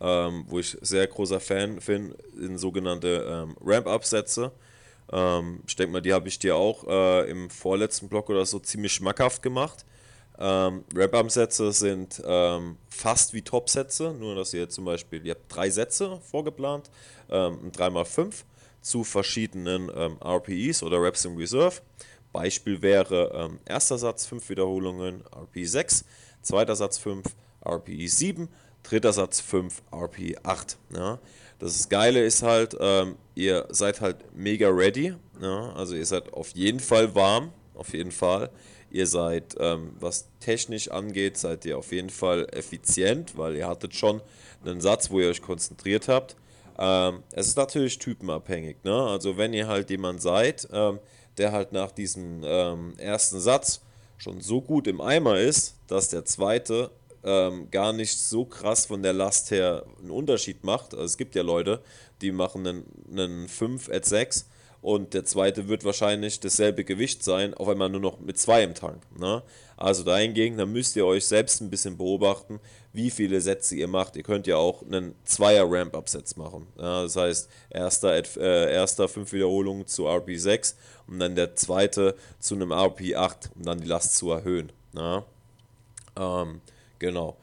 ähm, wo ich sehr großer Fan bin, sind sogenannte ähm, Ramp-Up-Sätze. Ähm, ich denke mal, die habe ich dir auch äh, im vorletzten Block oder so ziemlich schmackhaft gemacht. Ähm, Rap-Arm-Sätze sind ähm, fast wie Top-Sätze, nur dass ihr zum Beispiel, ihr habt drei Sätze vorgeplant, ähm, 3x5 zu verschiedenen ähm, RPEs oder Reps in Reserve. Beispiel wäre ähm, erster Satz 5 Wiederholungen, RPE 6, zweiter Satz 5, RPE 7, dritter Satz 5, RPE 8. Ja. Das Geile ist halt, ähm, ihr seid halt mega ready, ja. also ihr seid auf jeden Fall warm, auf jeden Fall. Ihr seid, ähm, was technisch angeht, seid ihr auf jeden Fall effizient, weil ihr hattet schon einen Satz, wo ihr euch konzentriert habt. Ähm, es ist natürlich typenabhängig. Ne? Also wenn ihr halt jemand seid, ähm, der halt nach diesem ähm, ersten Satz schon so gut im Eimer ist, dass der zweite ähm, gar nicht so krass von der Last her einen Unterschied macht. Also es gibt ja Leute, die machen einen, einen 5 at 6 und der zweite wird wahrscheinlich dasselbe Gewicht sein, auf einmal nur noch mit zwei im Tank. Ne? Also dahingegen, dann müsst ihr euch selbst ein bisschen beobachten, wie viele Sätze ihr macht. Ihr könnt ja auch einen Zweier Ramp-Up-Satz machen. Ja, das heißt, erster, äh, erster fünf Wiederholungen zu RP6 und dann der zweite zu einem RP8, um dann die Last zu erhöhen. Ne? Ähm, genau.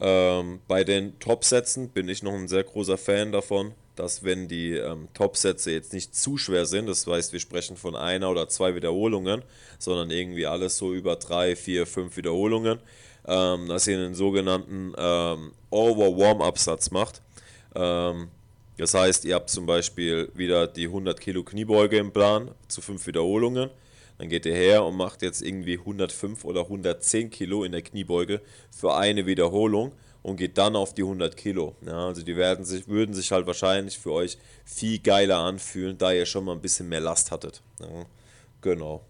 Ähm, bei den Top-Sätzen bin ich noch ein sehr großer Fan davon, dass wenn die ähm, Top-Sätze jetzt nicht zu schwer sind, das heißt, wir sprechen von einer oder zwei Wiederholungen, sondern irgendwie alles so über drei, vier, fünf Wiederholungen, ähm, dass ihr einen sogenannten ähm, Over-Warm-Up-Satz macht. Ähm, das heißt, ihr habt zum Beispiel wieder die 100 Kilo Kniebeuge im Plan zu fünf Wiederholungen. Dann geht ihr her und macht jetzt irgendwie 105 oder 110 Kilo in der Kniebeuge für eine Wiederholung und geht dann auf die 100 Kilo. Ja, also die werden sich, würden sich halt wahrscheinlich für euch viel geiler anfühlen, da ihr schon mal ein bisschen mehr Last hattet. Ja, genau.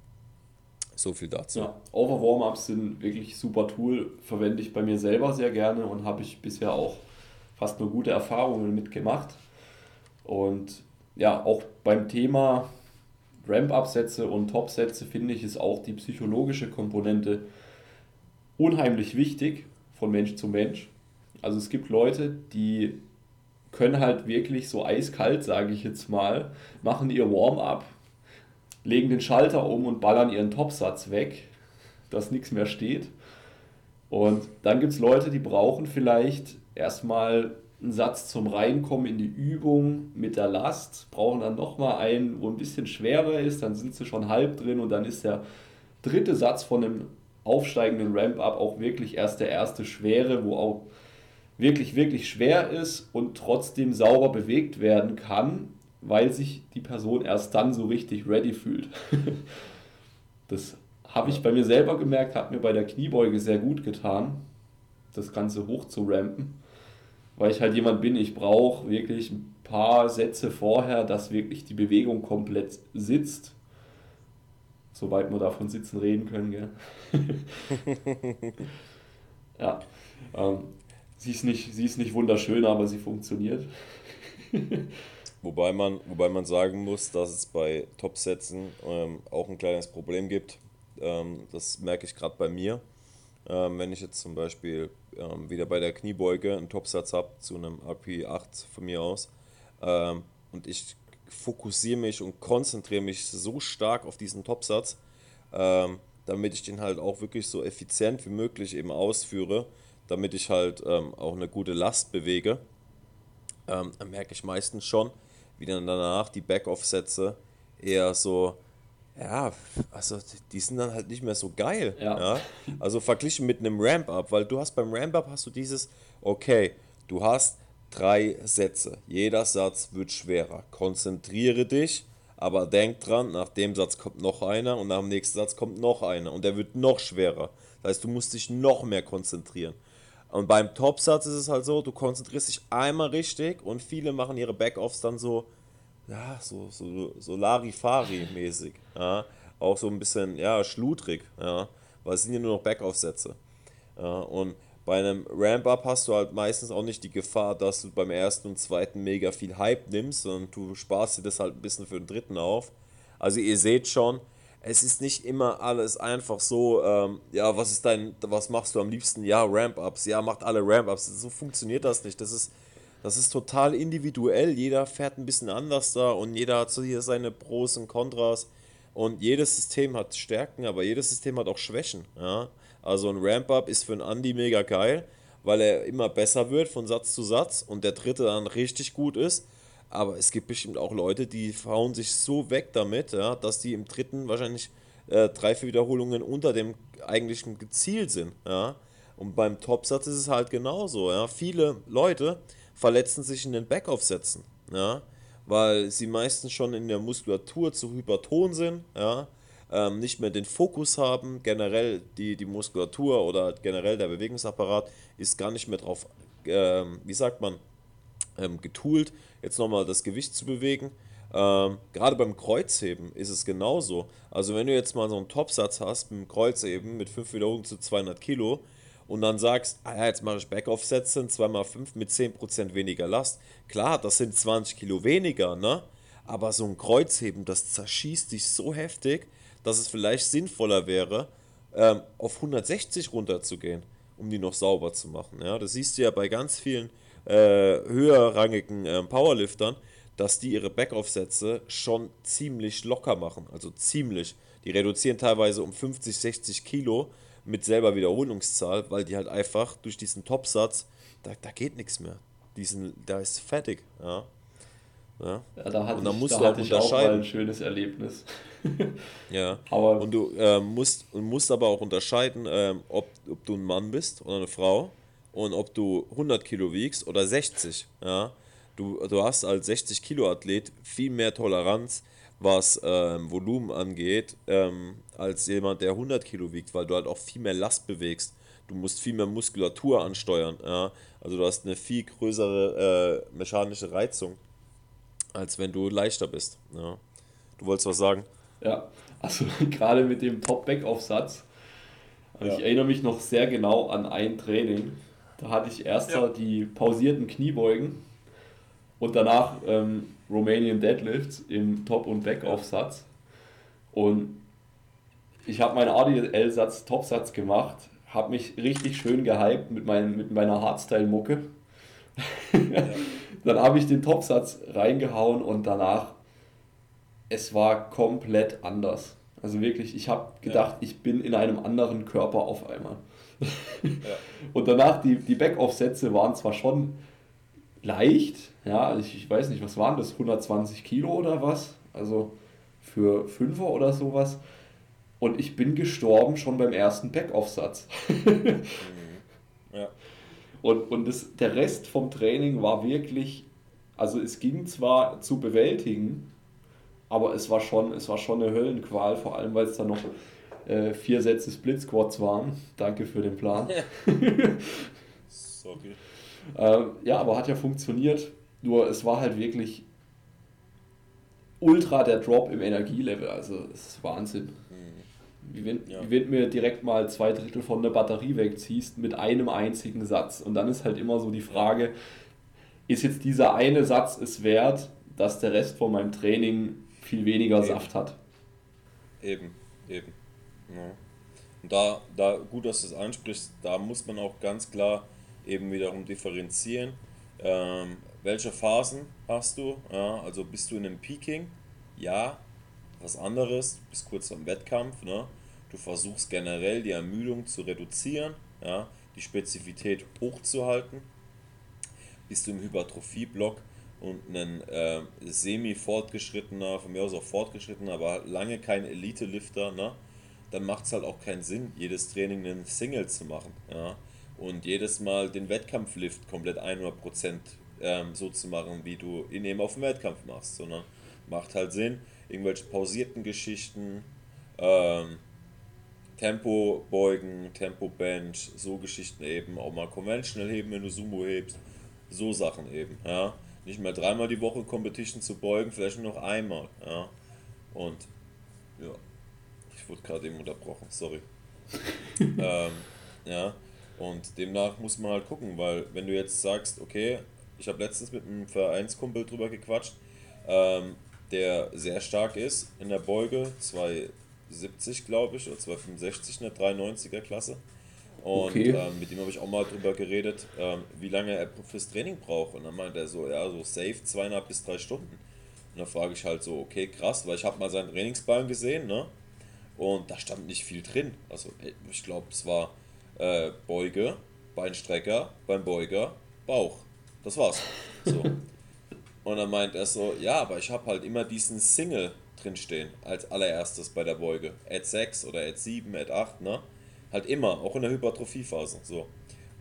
So viel dazu.
Ja, Over Warm-Ups sind wirklich super Tool, verwende ich bei mir selber sehr gerne und habe ich bisher auch fast nur gute Erfahrungen mitgemacht. Und ja, auch beim Thema Ramp-Up-Sätze und Top-Sätze finde ich, ist auch die psychologische Komponente unheimlich wichtig von Mensch zu Mensch. Also es gibt Leute, die können halt wirklich so eiskalt, sage ich jetzt mal, machen ihr Warm-up, legen den Schalter um und ballern ihren Topsatz weg, dass nichts mehr steht. Und dann gibt es Leute, die brauchen vielleicht erstmal einen Satz zum Reinkommen in die Übung mit der Last, brauchen dann nochmal einen, wo ein bisschen schwerer ist, dann sind sie schon halb drin und dann ist der dritte Satz von einem aufsteigenden Ramp-Up auch wirklich erst der erste schwere, wo auch wirklich, wirklich schwer ist und trotzdem sauber bewegt werden kann, weil sich die Person erst dann so richtig ready fühlt. das habe ich bei mir selber gemerkt, hat mir bei der Kniebeuge sehr gut getan, das Ganze hoch zu rampen, weil ich halt jemand bin, ich brauche wirklich ein paar Sätze vorher, dass wirklich die Bewegung komplett sitzt, soweit wir davon sitzen reden können. Gell? ja, ähm, sie, ist nicht, sie ist nicht wunderschön, aber sie funktioniert.
wobei, man, wobei man sagen muss, dass es bei Topsätzen ähm, auch ein kleines Problem gibt ähm, das merke ich gerade bei mir. Ähm, wenn ich jetzt zum Beispiel ähm, wieder bei der Kniebeuge einen Topsatz habe zu einem RP8 von mir aus ähm, und ich fokussiere mich und konzentriere mich so stark auf diesen Topsatz, ähm, damit ich den halt auch wirklich so effizient wie möglich eben ausführe, damit ich halt ähm, auch eine gute Last bewege, dann merke ich meistens schon, wie dann danach die Backoff-Sätze eher so ja, also die sind dann halt nicht mehr so geil. Ja. ja? Also verglichen mit einem Ramp-Up, weil du hast beim Ramp-Up hast du dieses, okay, du hast drei Sätze. Jeder Satz wird schwerer. Konzentriere dich, aber denk dran, nach dem Satz kommt noch einer und nach dem nächsten Satz kommt noch einer und der wird noch schwerer. Das heißt, du musst dich noch mehr konzentrieren. Und beim Topsatz ist es halt so, du konzentrierst dich einmal richtig und viele machen ihre Backoffs dann so ja, so, so, so Larifari-mäßig. Ja. Auch so ein bisschen, ja, schludrig, ja. Weil es sind ja nur noch Backaufsätze. Ja. Und bei einem Ramp-Up hast du halt meistens auch nicht die Gefahr, dass du beim ersten und zweiten mega viel Hype nimmst, sondern du sparst dir das halt ein bisschen für den dritten auf. Also ihr seht schon, es ist nicht immer alles einfach so, ähm, ja, was ist dein, was machst du am liebsten? Ja, Ramp-Ups, ja, macht alle Ramp-Ups. So funktioniert das nicht. Das ist, das ist total individuell. Jeder fährt ein bisschen anders da und jeder hat so hier seine Pros und Kontras. Und jedes System hat Stärken, aber jedes System hat auch Schwächen. Ja? Also ein Ramp-Up ist für einen Andy mega geil, weil er immer besser wird von Satz zu Satz und der dritte dann richtig gut ist. Aber es gibt bestimmt auch Leute, die hauen sich so weg damit, ja, dass die im dritten wahrscheinlich äh, drei, vier Wiederholungen unter dem eigentlichen Ziel sind. Ja? Und beim Topsatz ist es halt genauso. Ja? Viele Leute verletzen sich in den Backaufsätzen, ja, weil sie meistens schon in der Muskulatur zu hyperton sind, ja, ähm, nicht mehr den Fokus haben, generell die, die Muskulatur oder generell der Bewegungsapparat ist gar nicht mehr drauf, ähm, wie sagt man, ähm, getoolt, jetzt nochmal das Gewicht zu bewegen. Ähm, gerade beim Kreuzheben ist es genauso. Also wenn du jetzt mal so einen Topsatz hast mit dem Kreuzheben mit 5 Wiederholungen zu 200 Kilo, und dann sagst, ah jetzt mache ich Backoff-Sätze, 2x5 mit 10% weniger Last. Klar, das sind 20 Kilo weniger, ne? Aber so ein Kreuzheben, das zerschießt dich so heftig, dass es vielleicht sinnvoller wäre, ähm, auf 160 runterzugehen, um die noch sauber zu machen. Ja? Das siehst du ja bei ganz vielen äh, höherrangigen äh, Powerliftern, dass die ihre Backoff-Sätze schon ziemlich locker machen. Also ziemlich. Die reduzieren teilweise um 50, 60 Kilo mit selber Wiederholungszahl, weil die halt einfach durch diesen Topsatz, da, da geht nichts mehr. Diesen, da ist fertig. Ja.
Ja. ja da hatte und dann musst ich, da du auch unterscheiden. Auch mal ein schönes Erlebnis.
ja. Aber und du äh, musst, musst aber auch unterscheiden, äh, ob, ob du ein Mann bist oder eine Frau und ob du 100 Kilo wiegst oder 60. Ja. Du, du hast als 60 Kilo Athlet viel mehr Toleranz was ähm, Volumen angeht, ähm, als jemand, der 100 Kilo wiegt, weil du halt auch viel mehr Last bewegst. Du musst viel mehr Muskulatur ansteuern. Ja? Also du hast eine viel größere äh, mechanische Reizung, als wenn du leichter bist. Ja? Du wolltest was sagen?
Ja, also gerade mit dem Top-Back-Aufsatz. Also ja. Ich erinnere mich noch sehr genau an ein Training. Da hatte ich erst ja. die pausierten Kniebeugen und danach ähm, Romanian Deadlifts im Top- und Backaufsatz. Und ich habe meinen ADL-Satz, Topsatz gemacht, habe mich richtig schön gehypt mit, mein, mit meiner Hardstyle-Mucke. Dann habe ich den Topsatz reingehauen und danach, es war komplett anders. Also wirklich, ich habe gedacht, ja. ich bin in einem anderen Körper auf einmal. ja. Und danach, die, die Backoff-Sätze waren zwar schon leicht, ja, ich, ich weiß nicht, was waren das, 120 Kilo oder was? Also für Fünfer oder sowas. Und ich bin gestorben schon beim ersten Backoff-Satz. mhm. ja. Und, und das, der Rest vom Training war wirklich, also es ging zwar zu bewältigen, aber es war schon, es war schon eine Höllenqual, vor allem weil es dann noch äh, vier Sätze Split Squats waren. Danke für den Plan. Sorry. Äh, ja, aber hat ja funktioniert. Nur es war halt wirklich ultra der Drop im Energielevel. Also es ist Wahnsinn. Mhm. Wie wenn, ja. wie wenn mir direkt mal zwei Drittel von der Batterie wegziehst mit einem einzigen Satz. Und dann ist halt immer so die Frage, ist jetzt dieser eine Satz es wert, dass der Rest von meinem Training viel weniger eben. Saft hat?
Eben, eben. Ja. Und da, da, gut, dass du es ansprichst, da muss man auch ganz klar eben wiederum differenzieren. Ähm, welche Phasen hast du? Ja, also bist du in einem Peaking? Ja, was anderes, bist kurz am Wettkampf. Ne? Du versuchst generell die Ermüdung zu reduzieren, ja? die Spezifität hochzuhalten. Bist du im Hypertrophie-Block und ein äh, semi-fortgeschrittener, von mir aus auch fortgeschrittener, aber lange kein Elite-Lifter, ne? dann macht es halt auch keinen Sinn, jedes Training einen Single zu machen. Ja? Und jedes Mal den Wettkampflift komplett 100% ähm, so zu machen, wie du ihn eben auf dem Wettkampf machst. Sondern macht halt Sinn, irgendwelche pausierten Geschichten, ähm, Tempo beugen, Tempo Bench, so Geschichten eben, auch mal conventional heben, wenn du Sumo hebst, so Sachen eben, ja. Nicht mehr dreimal die Woche Competition zu beugen, vielleicht nur noch einmal, ja. Und, ja, ich wurde gerade eben unterbrochen, sorry. ähm, ja, und demnach muss man halt gucken, weil wenn du jetzt sagst, okay, ich habe letztens mit einem Vereinskumpel drüber gequatscht, ähm, der sehr stark ist in der Beuge, 270 glaube ich, oder 265 in der 93er Klasse. Und okay. ähm, mit dem habe ich auch mal drüber geredet, ähm, wie lange er fürs Training braucht. Und dann meint er so, ja, so safe zweieinhalb bis drei Stunden. Und dann frage ich halt so, okay, krass, weil ich habe mal seinen Trainingsplan gesehen, ne? Und da stand nicht viel drin. Also ich glaube, es war äh, Beuge, Beinstrecker, beim Beuger, Bauch. Das war's. So. Und dann meint er so, ja, aber ich habe halt immer diesen Single drinstehen, als allererstes bei der Beuge. Ad 6 oder Ad 7, Ad 8, ne? Halt immer, auch in der Hypertrophiephase. So.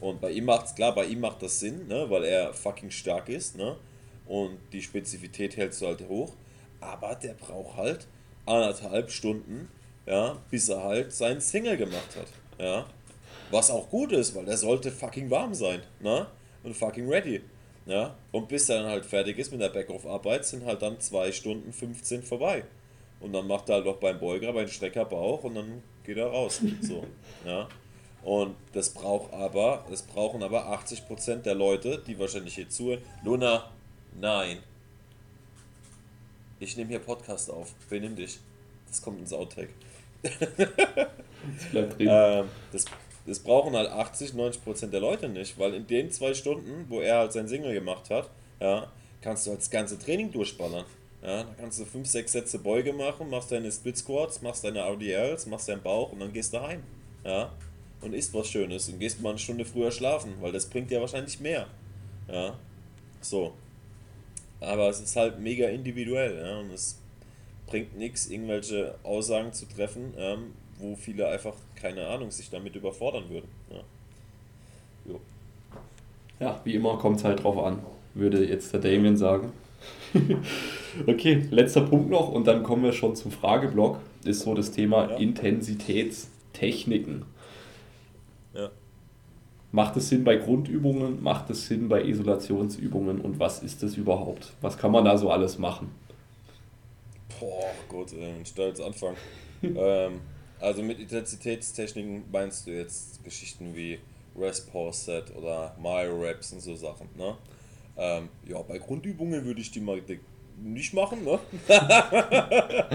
Und bei ihm macht's klar, bei ihm macht das Sinn, ne? Weil er fucking stark ist, ne? Und die Spezifität hältst du halt hoch. Aber der braucht halt anderthalb Stunden, ja, bis er halt seinen Single gemacht hat. Ja. Was auch gut ist, weil der sollte fucking warm sein, ne? Und fucking ready. Ja? Und bis er dann halt fertig ist mit der Backoff-Arbeit, sind halt dann 2 Stunden 15 vorbei. Und dann macht er halt noch beim Beuger, beim Strecker Bauch und dann geht er raus. So, ja. Und das braucht aber, das brauchen aber 80% der Leute, die wahrscheinlich hier zuhören. Luna, nein. Ich nehme hier Podcast auf. Benimm dich. Das kommt ins Outtake. das bleibt drin. Ähm, das, das brauchen halt 80, 90 Prozent der Leute nicht, weil in den zwei Stunden, wo er halt sein Single gemacht hat, ja, kannst du halt das ganze Training durchballern. Ja, da kannst du 5, 6 Sätze Beuge machen, machst deine Split Squats, machst deine RDLs, machst deinen Bauch und dann gehst du heim. Ja, und isst was Schönes und gehst mal eine Stunde früher schlafen, weil das bringt dir wahrscheinlich mehr. Ja, so. Aber es ist halt mega individuell, ja, und es bringt nichts, irgendwelche Aussagen zu treffen, ähm, wo viele einfach, keine Ahnung, sich damit überfordern würden. Ja,
ja wie immer kommt es halt drauf an, würde jetzt der Damien sagen. okay, letzter Punkt noch und dann kommen wir schon zum Frageblock. Ist so das Thema ja. Intensitätstechniken. Ja. Macht es Sinn bei Grundübungen? Macht es Sinn bei Isolationsübungen? Und was ist das überhaupt? Was kann man da so alles machen?
Boah, gut, ich da jetzt anfangen. ähm, also mit Intensitätstechniken meinst du jetzt Geschichten wie Rest Pause Set oder Mile Reps und so Sachen, ne? Ähm, ja, bei Grundübungen würde ich die mal nicht machen, ne?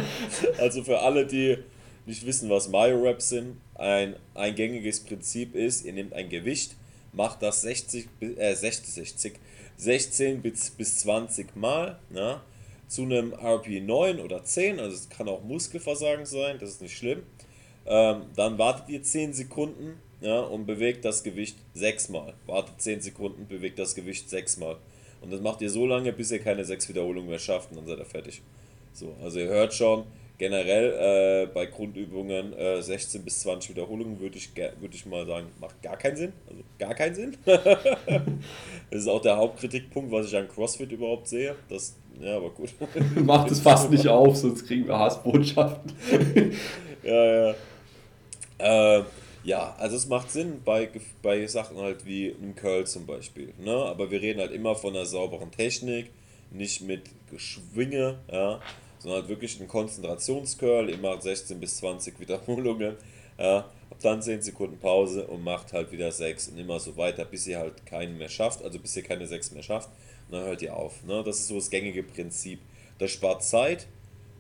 also für alle, die nicht wissen, was Mile Reps sind, ein, ein gängiges Prinzip ist, ihr nehmt ein Gewicht, macht das 60, äh, 60, 60 16 bis, bis 20 Mal, ne? Zu einem RP 9 oder 10, also es kann auch Muskelversagen sein, das ist nicht schlimm ähm, dann wartet ihr 10 Sekunden ja, und bewegt das Gewicht 6 mal. Wartet 10 Sekunden, bewegt das Gewicht 6 mal. Und das macht ihr so lange, bis ihr keine sechs Wiederholungen mehr schafft und dann seid ihr fertig. So, also ihr hört schon, generell äh, bei Grundübungen äh, 16 bis 20 Wiederholungen würde ich, würd ich mal sagen, macht gar keinen Sinn. Also gar keinen Sinn. das ist auch der Hauptkritikpunkt, was ich an CrossFit überhaupt sehe. Das, ja, aber gut.
Macht es fast nicht auf, sonst kriegen wir Hassbotschaften.
ja, ja. Äh, ja, also es macht Sinn bei, bei Sachen halt wie einem Curl zum Beispiel. Ne? Aber wir reden halt immer von einer sauberen Technik, nicht mit Geschwinge, ja, sondern halt wirklich ein Konzentrationscurl. Macht 16 bis 20 Wiederholungen, ja, dann 10 Sekunden Pause und macht halt wieder 6 und immer so weiter, bis ihr halt keinen mehr schafft, also bis ihr keine 6 mehr schafft. Und dann hört ihr auf. Ne? Das ist so das gängige Prinzip. Das spart Zeit,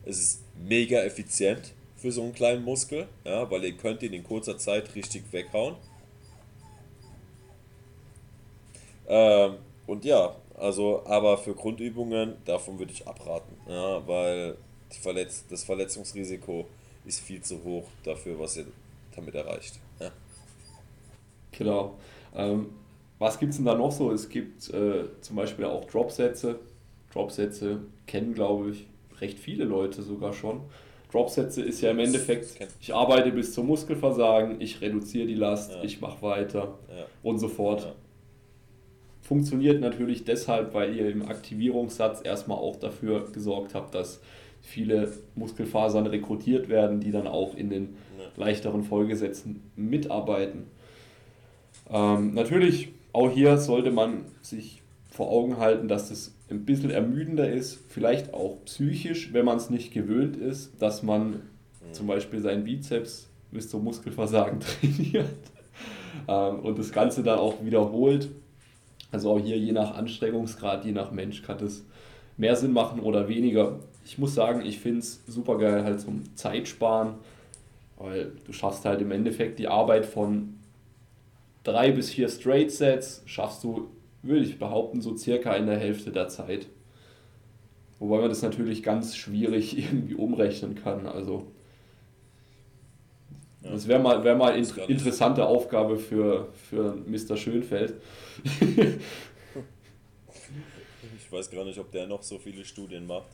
es ist mega effizient für so einen kleinen Muskel, ja, weil ihr könnt ihn in kurzer Zeit richtig weghauen. Ähm, und ja, also, aber für Grundübungen, davon würde ich abraten, ja, weil Verletz das Verletzungsrisiko ist viel zu hoch dafür, was ihr damit erreicht. Ja.
Genau. Ähm, was gibt es denn da noch so? Es gibt äh, zum Beispiel auch Dropsätze. Dropsätze kennen, glaube ich, recht viele Leute sogar schon. Dropsätze ist ja im Endeffekt, ich arbeite bis zum Muskelversagen, ich reduziere die Last, ja. ich mache weiter ja. und so fort. Ja. Funktioniert natürlich deshalb, weil ihr im Aktivierungssatz erstmal auch dafür gesorgt habt, dass viele Muskelfasern rekrutiert werden, die dann auch in den leichteren Folgesätzen mitarbeiten. Ähm, natürlich, auch hier sollte man sich vor Augen halten, dass das ein bisschen ermüdender ist, vielleicht auch psychisch, wenn man es nicht gewöhnt ist, dass man zum Beispiel seinen Bizeps bis zum Muskelversagen trainiert ähm, und das Ganze dann auch wiederholt. Also auch hier je nach Anstrengungsgrad, je nach Mensch kann das mehr Sinn machen oder weniger. Ich muss sagen, ich finde es super geil halt zum Zeitsparen, weil du schaffst halt im Endeffekt die Arbeit von drei bis vier Straight Sets, schaffst du würde ich behaupten, so circa in der Hälfte der Zeit. Wobei man das natürlich ganz schwierig irgendwie umrechnen kann. Also ja. das wäre mal, wär mal in, interessante Aufgabe für, für Mr. Schönfeld.
ich weiß gar nicht, ob der noch so viele Studien macht.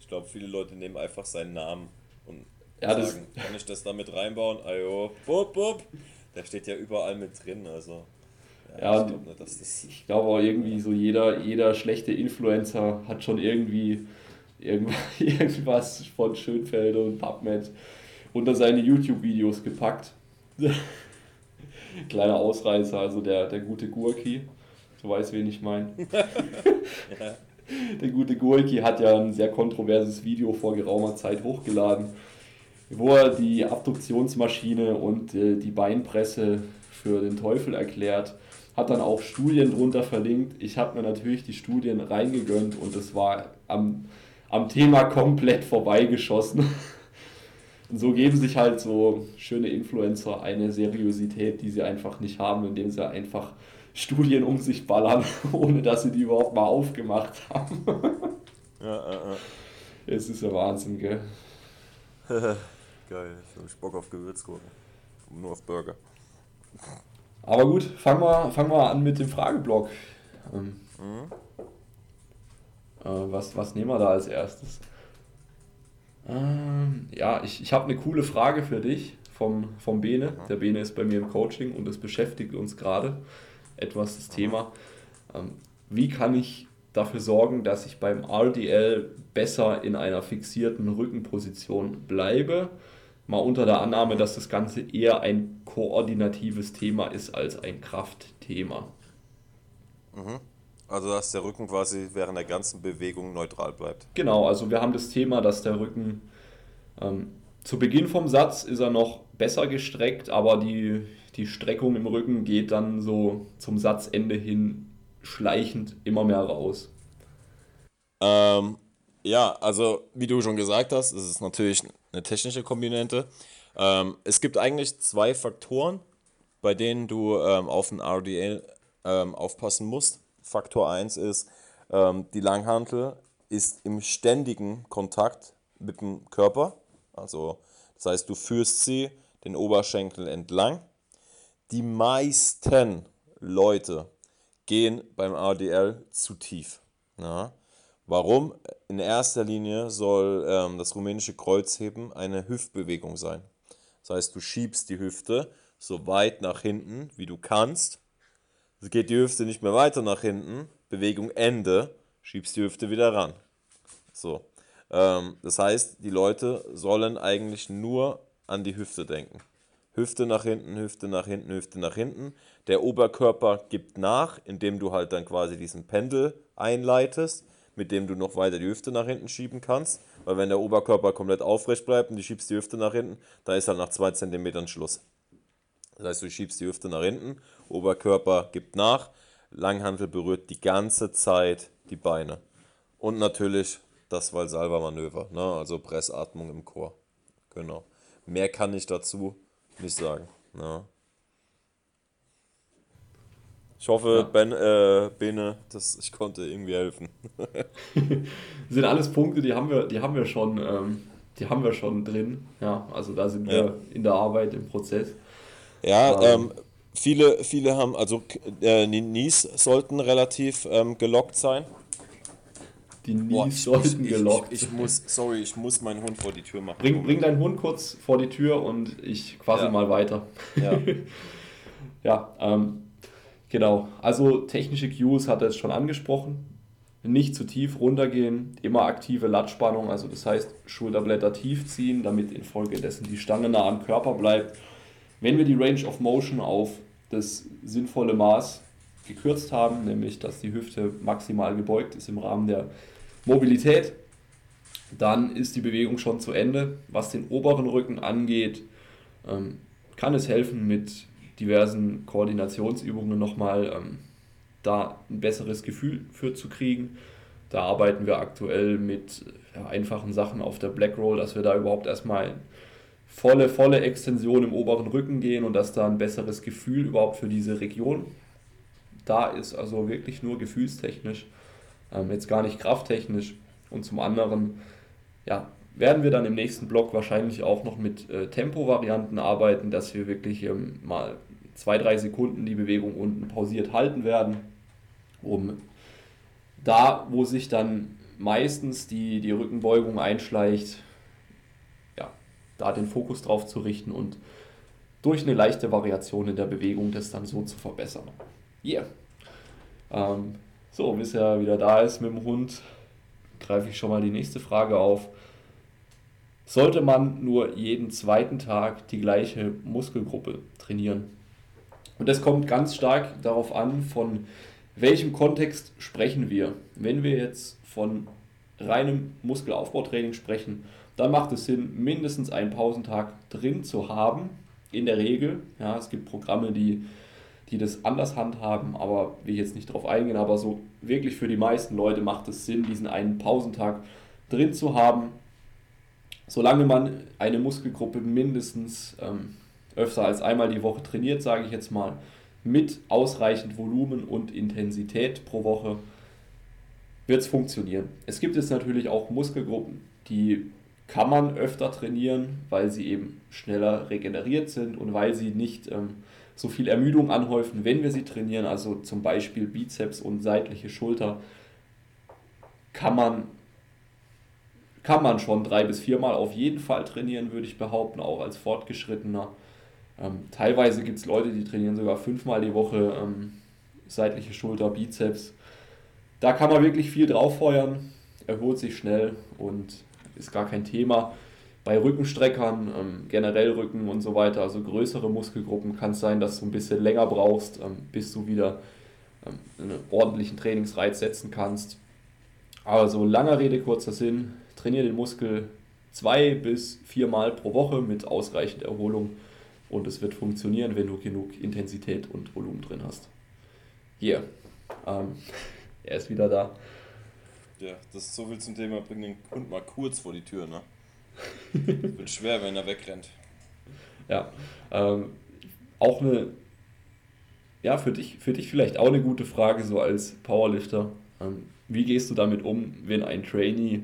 Ich glaube, viele Leute nehmen einfach seinen Namen und ja, sagen, kann ich das da mit reinbauen? Ajo, bup, bup. Der steht ja überall mit drin, also.
Ja, ich glaube ich glaube auch irgendwie so jeder, jeder schlechte Influencer hat schon irgendwie irgendwas von Schönfeld und PubMed unter seine YouTube-Videos gepackt. Kleiner Ausreißer, also der, der gute Gurki. Du weißt, wen ich meine. Der gute Gurki hat ja ein sehr kontroverses Video vor geraumer Zeit hochgeladen, wo er die Abduktionsmaschine und äh, die Beinpresse für den Teufel erklärt hat dann auch Studien drunter verlinkt. Ich habe mir natürlich die Studien reingegönnt und es war am, am Thema komplett vorbeigeschossen. Und so geben sich halt so schöne Influencer eine Seriosität, die sie einfach nicht haben, indem sie einfach Studien um sich ballern, ohne dass sie die überhaupt mal aufgemacht haben. ja, ja, ja. Es ist ja Wahnsinn, gell?
Geil, ich habe Bock auf Gewürzgurken. Nur auf Burger.
Aber gut, fangen wir, fangen wir an mit dem Frageblock. Ähm, mhm. äh, was, was nehmen wir da als erstes? Ähm, ja, ich, ich habe eine coole Frage für dich vom, vom Bene. Mhm. Der Bene ist bei mir im Coaching und es beschäftigt uns gerade etwas das mhm. Thema. Ähm, wie kann ich dafür sorgen, dass ich beim RDL besser in einer fixierten Rückenposition bleibe? Mal unter der Annahme, dass das Ganze eher ein koordinatives Thema ist als ein Kraftthema.
Mhm. Also dass der Rücken quasi während der ganzen Bewegung neutral bleibt.
Genau, also wir haben das Thema, dass der Rücken ähm, zu Beginn vom Satz ist er noch besser gestreckt, aber die, die Streckung im Rücken geht dann so zum Satzende hin schleichend immer mehr raus.
Ähm, ja, also wie du schon gesagt hast, es ist natürlich eine technische Komponente. Ähm, es gibt eigentlich zwei Faktoren, bei denen du ähm, auf ein RDL ähm, aufpassen musst. Faktor 1 ist, ähm, die Langhantel ist im ständigen Kontakt mit dem Körper. Also das heißt, du führst sie den Oberschenkel entlang. Die meisten Leute gehen beim RDL zu tief. Ja. Warum? In erster Linie soll ähm, das rumänische Kreuzheben eine Hüftbewegung sein. Das heißt, du schiebst die Hüfte so weit nach hinten, wie du kannst. Es geht die Hüfte nicht mehr weiter nach hinten. Bewegung Ende, schiebst die Hüfte wieder ran. So. Ähm, das heißt, die Leute sollen eigentlich nur an die Hüfte denken. Hüfte nach hinten, Hüfte nach hinten, Hüfte nach hinten. Der Oberkörper gibt nach, indem du halt dann quasi diesen Pendel einleitest, mit dem du noch weiter die Hüfte nach hinten schieben kannst. Weil wenn der Oberkörper komplett aufrecht bleibt und du schiebst die Hüfte nach hinten, da ist halt nach zwei Zentimetern Schluss. Das heißt, du schiebst die Hüfte nach hinten, Oberkörper gibt nach, Langhantel berührt die ganze Zeit die Beine. Und natürlich das Valsalva-Manöver, ne? also Pressatmung im Chor. Genau. Mehr kann ich dazu nicht sagen. Ne? Ich hoffe, ja. Ben, äh, Bene, dass ich konnte irgendwie helfen.
sind alles Punkte, die haben wir, die haben wir schon, ähm, die haben wir schon drin. Ja, also da sind ja. wir in der Arbeit, im Prozess.
Ja, ähm, ähm viele, viele haben, also äh, Nies sollten relativ ähm, gelockt sein. Die Nies sollten ich, gelockt. Ich, ich, muss, sorry, ich muss meinen Hund vor die Tür machen.
Bring, bring deinen Hund kurz vor die Tür und ich quasi ja. mal weiter. Ja, ja ähm, genau. Also technische Cues hat er jetzt schon angesprochen. Nicht zu tief runtergehen, immer aktive Lattspannung, also das heißt Schulterblätter tief ziehen, damit infolgedessen die Stange nah am Körper bleibt. Wenn wir die Range of Motion auf das sinnvolle Maß gekürzt haben, nämlich dass die Hüfte maximal gebeugt ist im Rahmen der Mobilität, dann ist die Bewegung schon zu Ende. Was den oberen Rücken angeht, ähm, kann es helfen, mit diversen Koordinationsübungen nochmal ähm, da ein besseres Gefühl für zu kriegen. Da arbeiten wir aktuell mit ja, einfachen Sachen auf der Black Roll, dass wir da überhaupt erstmal volle, volle Extension im oberen Rücken gehen und dass da ein besseres Gefühl überhaupt für diese Region da ist. Also wirklich nur gefühlstechnisch ähm, jetzt gar nicht krafttechnisch. Und zum anderen ja, werden wir dann im nächsten Block wahrscheinlich auch noch mit äh, Tempo-Varianten arbeiten, dass wir wirklich ähm, mal zwei, drei Sekunden die Bewegung unten pausiert halten werden, um da, wo sich dann meistens die, die Rückenbeugung einschleicht, ja, da den Fokus drauf zu richten und durch eine leichte Variation in der Bewegung das dann so zu verbessern. Yeah. Ähm, so, bis er wieder da ist mit dem Hund, greife ich schon mal die nächste Frage auf. Sollte man nur jeden zweiten Tag die gleiche Muskelgruppe trainieren? Und das kommt ganz stark darauf an, von welchem Kontext sprechen wir. Wenn wir jetzt von reinem Muskelaufbautraining sprechen, dann macht es Sinn, mindestens einen Pausentag drin zu haben. In der Regel. Ja, es gibt Programme, die die das anders handhaben, aber will ich jetzt nicht drauf eingehen, aber so wirklich für die meisten Leute macht es Sinn, diesen einen Pausentag drin zu haben, solange man eine Muskelgruppe mindestens ähm, öfter als einmal die Woche trainiert, sage ich jetzt mal, mit ausreichend Volumen und Intensität pro Woche, wird es funktionieren. Es gibt jetzt natürlich auch Muskelgruppen, die kann man öfter trainieren, weil sie eben schneller regeneriert sind und weil sie nicht ähm, so viel Ermüdung anhäufen, wenn wir sie trainieren, also zum Beispiel Bizeps und seitliche Schulter, kann man, kann man schon drei bis viermal auf jeden Fall trainieren, würde ich behaupten, auch als Fortgeschrittener. Ähm, teilweise gibt es Leute, die trainieren sogar fünfmal die Woche ähm, seitliche Schulter, Bizeps. Da kann man wirklich viel drauf feuern, erholt sich schnell und ist gar kein Thema bei Rückenstreckern, ähm, generell Rücken und so weiter, also größere Muskelgruppen, kann es sein, dass du ein bisschen länger brauchst, ähm, bis du wieder ähm, einen ordentlichen Trainingsreiz setzen kannst. Aber so langer Rede, kurzer Sinn, trainiere den Muskel zwei bis viermal pro Woche mit ausreichend Erholung und es wird funktionieren, wenn du genug Intensität und Volumen drin hast. Hier, ähm, er ist wieder da.
Ja, das ist so viel zum Thema, bring den Hund mal kurz vor die Tür, ne? Wird schwer, wenn er wegrennt.
Ja, ähm, auch eine, ja, für dich, für dich vielleicht auch eine gute Frage, so als Powerlifter. Ähm, wie gehst du damit um, wenn ein Trainee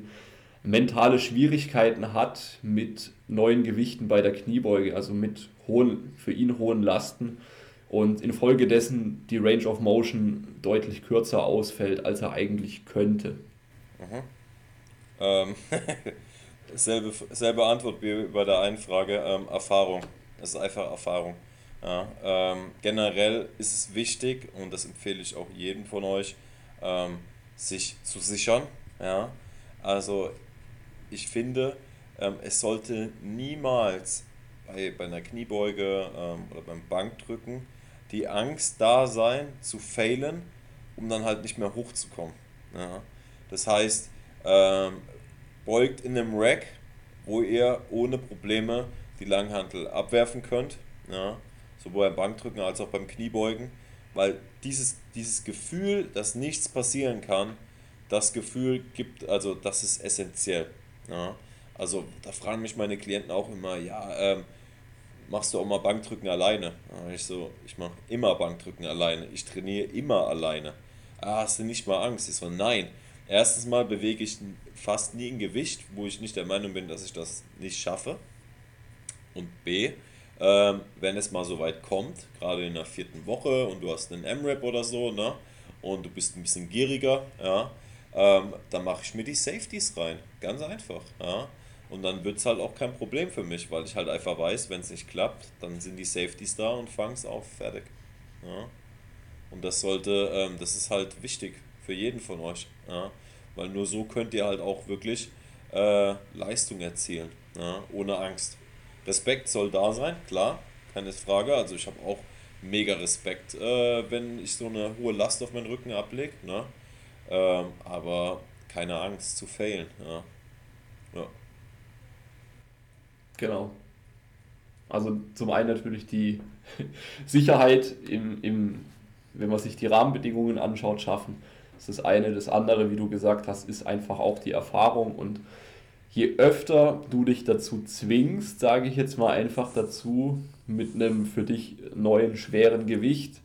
mentale Schwierigkeiten hat mit neuen Gewichten bei der Kniebeuge, also mit hohen, für ihn hohen Lasten und infolgedessen die Range of Motion deutlich kürzer ausfällt, als er eigentlich könnte.
Mhm. Ähm, selbe, selbe Antwort wie bei der einen Frage, ähm, Erfahrung. Es ist einfach Erfahrung. Ja, ähm, generell ist es wichtig, und das empfehle ich auch jedem von euch, ähm, sich zu sichern. Ja? Also ich finde, ähm, es sollte niemals bei, bei einer Kniebeuge ähm, oder beim Bankdrücken die Angst da sein, zu failen, um dann halt nicht mehr hochzukommen. Ja? Das heißt, ähm, beugt in einem Rack, wo ihr ohne Probleme die Langhantel abwerfen könnt. Ja? Sowohl beim Bankdrücken als auch beim Kniebeugen. Weil dieses, dieses Gefühl, dass nichts passieren kann, das Gefühl gibt, also das ist essentiell. Ja? Also da fragen mich meine Klienten auch immer, ja, ähm, machst du auch mal Bankdrücken alleine? Ich so, ich mache immer Bankdrücken alleine. Ich trainiere immer alleine. Ah, hast du nicht mal Angst? Ich so, nein. Erstens mal bewege ich fast nie ein Gewicht, wo ich nicht der Meinung bin, dass ich das nicht schaffe. Und B, ähm, wenn es mal so weit kommt, gerade in der vierten Woche und du hast einen M-Rap oder so, ne? Und du bist ein bisschen gieriger, ja, ähm, dann mache ich mir die Safeties rein. Ganz einfach, ja. Und dann wird es halt auch kein Problem für mich, weil ich halt einfach weiß, wenn es nicht klappt, dann sind die Safeties da und fangen es auf, fertig. Ja. Und das sollte, ähm, das ist halt wichtig für jeden von euch. Ja. Weil nur so könnt ihr halt auch wirklich äh, Leistung erzielen, ja, ohne Angst. Respekt soll da sein, klar, keine Frage. Also ich habe auch mega Respekt, äh, wenn ich so eine hohe Last auf meinen Rücken ablege. Ne? Ähm, aber keine Angst zu failen. Ja. ja.
Genau. Also zum einen natürlich die Sicherheit im, im, wenn man sich die Rahmenbedingungen anschaut, schaffen. Das ist das eine. Das andere, wie du gesagt hast, ist einfach auch die Erfahrung. Und je öfter du dich dazu zwingst, sage ich jetzt mal einfach dazu, mit einem für dich neuen schweren Gewicht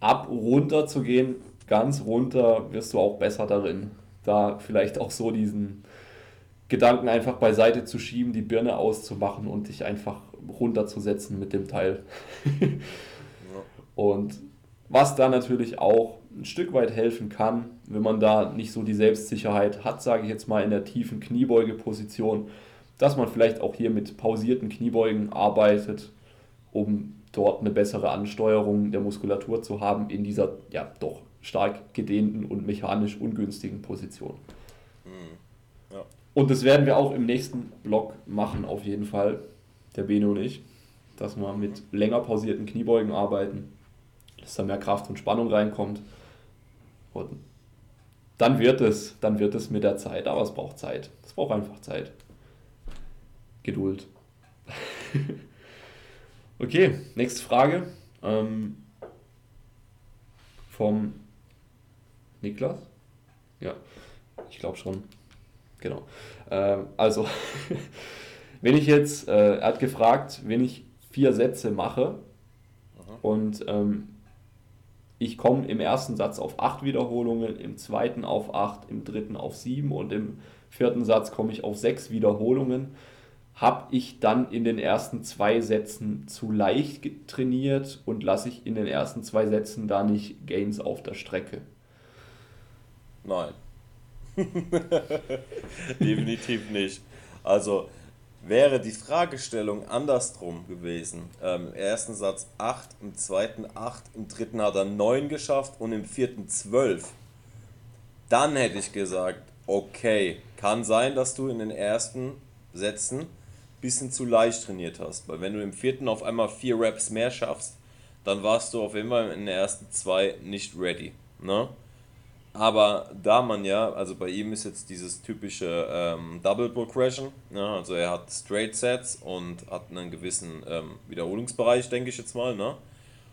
ab runter zu gehen, ganz runter, wirst du auch besser darin. Da vielleicht auch so diesen Gedanken einfach beiseite zu schieben, die Birne auszumachen und dich einfach runterzusetzen mit dem Teil. ja. Und was da natürlich auch ein Stück weit helfen kann, wenn man da nicht so die Selbstsicherheit hat, sage ich jetzt mal in der tiefen Kniebeugeposition, dass man vielleicht auch hier mit pausierten Kniebeugen arbeitet, um dort eine bessere Ansteuerung der Muskulatur zu haben in dieser ja doch stark gedehnten und mechanisch ungünstigen Position. Und das werden wir auch im nächsten Block machen, auf jeden Fall, der Bene und ich, dass wir mit länger pausierten Kniebeugen arbeiten, dass da mehr Kraft und Spannung reinkommt. Und dann wird es, dann wird es mit der Zeit, aber es braucht Zeit. Es braucht einfach Zeit. Geduld. okay, nächste Frage. Ähm, vom Niklas? Ja, ich glaube schon. Genau. Ähm, also, wenn ich jetzt, äh, er hat gefragt, wenn ich vier Sätze mache Aha. und ähm, ich komme im ersten Satz auf acht Wiederholungen, im zweiten auf acht, im dritten auf sieben und im vierten Satz komme ich auf sechs Wiederholungen, habe ich dann in den ersten zwei Sätzen zu leicht trainiert und lasse ich in den ersten zwei Sätzen da nicht Gains auf der Strecke?
Nein. Definitiv nicht. Also wäre die Fragestellung andersrum gewesen. Ähm, Im ersten Satz 8, im zweiten 8, im dritten hat er 9 geschafft und im vierten 12. Dann hätte ich gesagt, okay, kann sein, dass du in den ersten Sätzen ein bisschen zu leicht trainiert hast. Weil wenn du im vierten auf einmal 4 Reps mehr schaffst, dann warst du auf jeden Fall in den ersten zwei nicht ready. Ne? Aber da man ja, also bei ihm ist jetzt dieses typische ähm, Double Progression, ja, also er hat Straight Sets und hat einen gewissen ähm, Wiederholungsbereich, denke ich jetzt mal, ne?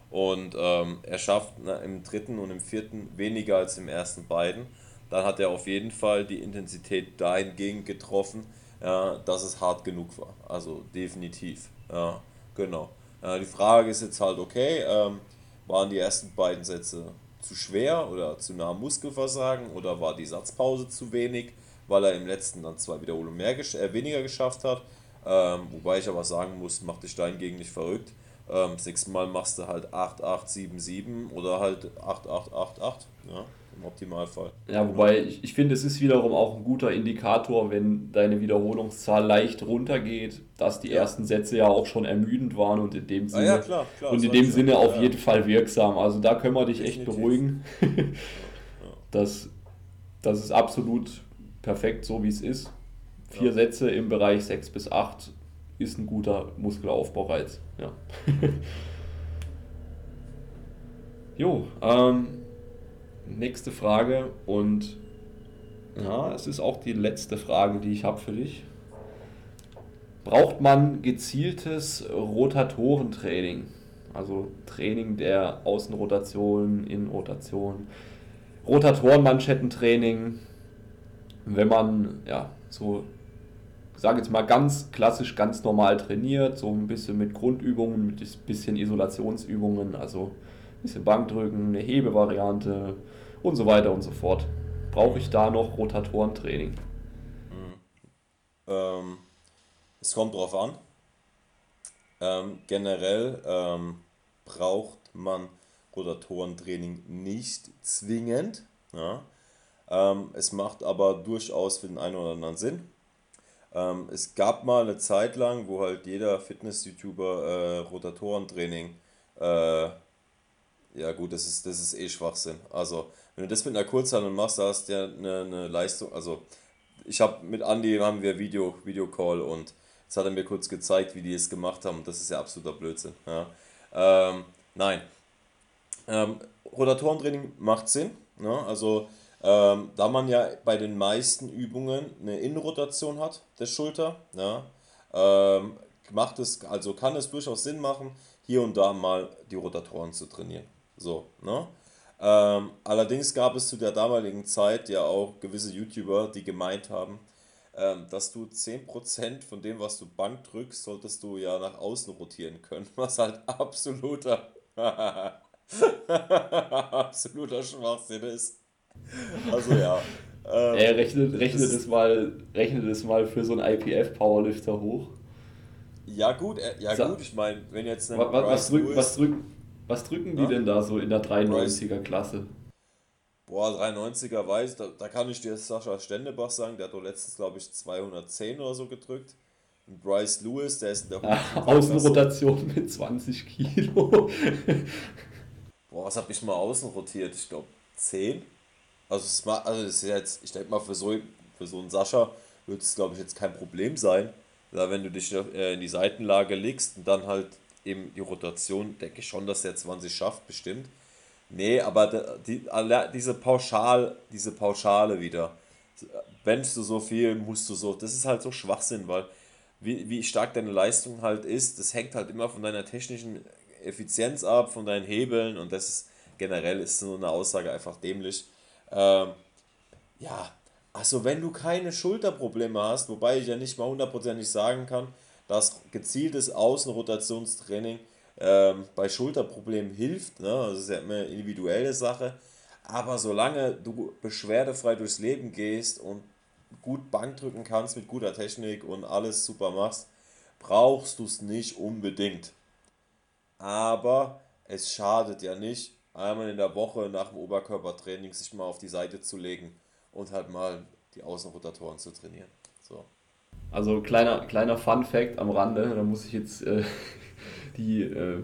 Und ähm, er schafft ne, im dritten und im vierten weniger als im ersten beiden. Dann hat er auf jeden Fall die Intensität dahingehend getroffen, ja, dass es hart genug war. Also definitiv. Ja, genau. Ja, die Frage ist jetzt halt, okay, ähm, waren die ersten beiden Sätze zu schwer oder zu nah am Muskelversagen oder war die Satzpause zu wenig, weil er im letzten dann zwei Wiederholungen mehr, äh, weniger geschafft hat. Ähm, wobei ich aber sagen muss, mach dich dahingegen nicht verrückt. Ähm, das machst du halt 8877 oder halt 8888, ja, im Optimalfall.
Ja, wobei ich, ich finde, es ist wiederum auch ein guter Indikator, wenn deine Wiederholungszahl leicht runtergeht, dass die ja. ersten Sätze ja auch schon ermüdend waren und in dem Sinne, ah, ja, klar, klar, und in dem Sinne auf jeden Fall wirksam. Also da können wir dich Definitiv. echt beruhigen. das, das ist absolut perfekt so, wie es ist. Vier Sätze im Bereich 6 bis 8 ist ein guter Muskelaufbaureiz. Ja. jo, ähm, nächste Frage und ja, es ist auch die letzte Frage, die ich habe für dich. Braucht man gezieltes Rotatorentraining? Also Training der Außenrotation, Innenrotation, Rotatorenmanschettentraining, wenn man ja so sage jetzt mal ganz klassisch, ganz normal trainiert, so ein bisschen mit Grundübungen, mit ein bisschen Isolationsübungen, also bisschen Bankdrücken, eine Hebevariante und so weiter und so fort. Brauche ich da noch Rotatorentraining?
Mhm. Ähm, es kommt drauf an. Ähm, generell ähm, braucht man Rotatorentraining nicht zwingend. Ja? Ähm, es macht aber durchaus für den einen oder anderen Sinn. Ähm, es gab mal eine Zeit lang, wo halt jeder Fitness-YouTuber äh, Rotatorentraining, äh, ja gut, das ist, das ist eh Schwachsinn. Also, wenn du das mit einer Kurzhandel machst, da hast du ja eine, eine Leistung, also ich habe mit Andy haben wir Video, Videocall und jetzt hat er mir kurz gezeigt, wie die es gemacht haben. Das ist ja absoluter Blödsinn. Ja. Ähm, nein. Ähm, Rotatorentraining macht Sinn. Ne? Also ähm, da man ja bei den meisten Übungen eine Innenrotation hat, der Schulter, ja, ähm, macht es, also kann es durchaus Sinn machen, hier und da mal die Rotatoren zu trainieren. So, ne? Ähm, allerdings gab es zu der damaligen Zeit ja auch gewisse YouTuber, die gemeint haben, ähm, dass du 10% von dem, was du Bank drückst, solltest du ja nach außen rotieren können, was halt absoluter, absoluter Schwachsinn ist. Also ja.
Ähm, er rechnet, rechnet, es mal, rechnet es mal für so einen IPF-Powerlifter hoch.
Ja gut, äh, ja gut, ich meine, wenn jetzt
was, was, drück, was, drück, was drücken die ja? denn da so in der 93er Klasse?
Boah, 390er weiß, da, da kann ich dir Sascha Stendebach sagen, der hat doch letztens, glaube ich, 210 oder so gedrückt. Und Bryce Lewis, der ist in der
ah, Außenrotation mit 20 Kilo.
Boah, was habe ich mal außen rotiert? Ich glaube 10. Also, es also das ist jetzt, ich denke mal, für so, für so einen Sascha wird es, glaube ich, jetzt kein Problem sein. Da wenn du dich äh, in die Seitenlage legst und dann halt eben die Rotation, denke ich schon, dass der 20 schafft, bestimmt. Nee, aber die, diese Pauschal, diese Pauschale wieder. Benchst du so viel, musst du so. Das ist halt so Schwachsinn, weil wie, wie stark deine Leistung halt ist, das hängt halt immer von deiner technischen Effizienz ab, von deinen Hebeln und das ist generell ist so eine Aussage einfach dämlich. Ähm, ja, also wenn du keine Schulterprobleme hast, wobei ich ja nicht mal hundertprozentig sagen kann, dass gezieltes Außenrotationstraining ähm, bei Schulterproblemen hilft, ne? das ist ja immer eine individuelle Sache, aber solange du beschwerdefrei durchs Leben gehst und gut Bank drücken kannst mit guter Technik und alles super machst, brauchst du es nicht unbedingt. Aber es schadet ja nicht, einmal in der Woche nach dem Oberkörpertraining sich mal auf die Seite zu legen und halt mal die Außenrotatoren zu trainieren. So.
Also kleiner, kleiner Fun Fact am Rande, da muss ich jetzt äh, die, äh,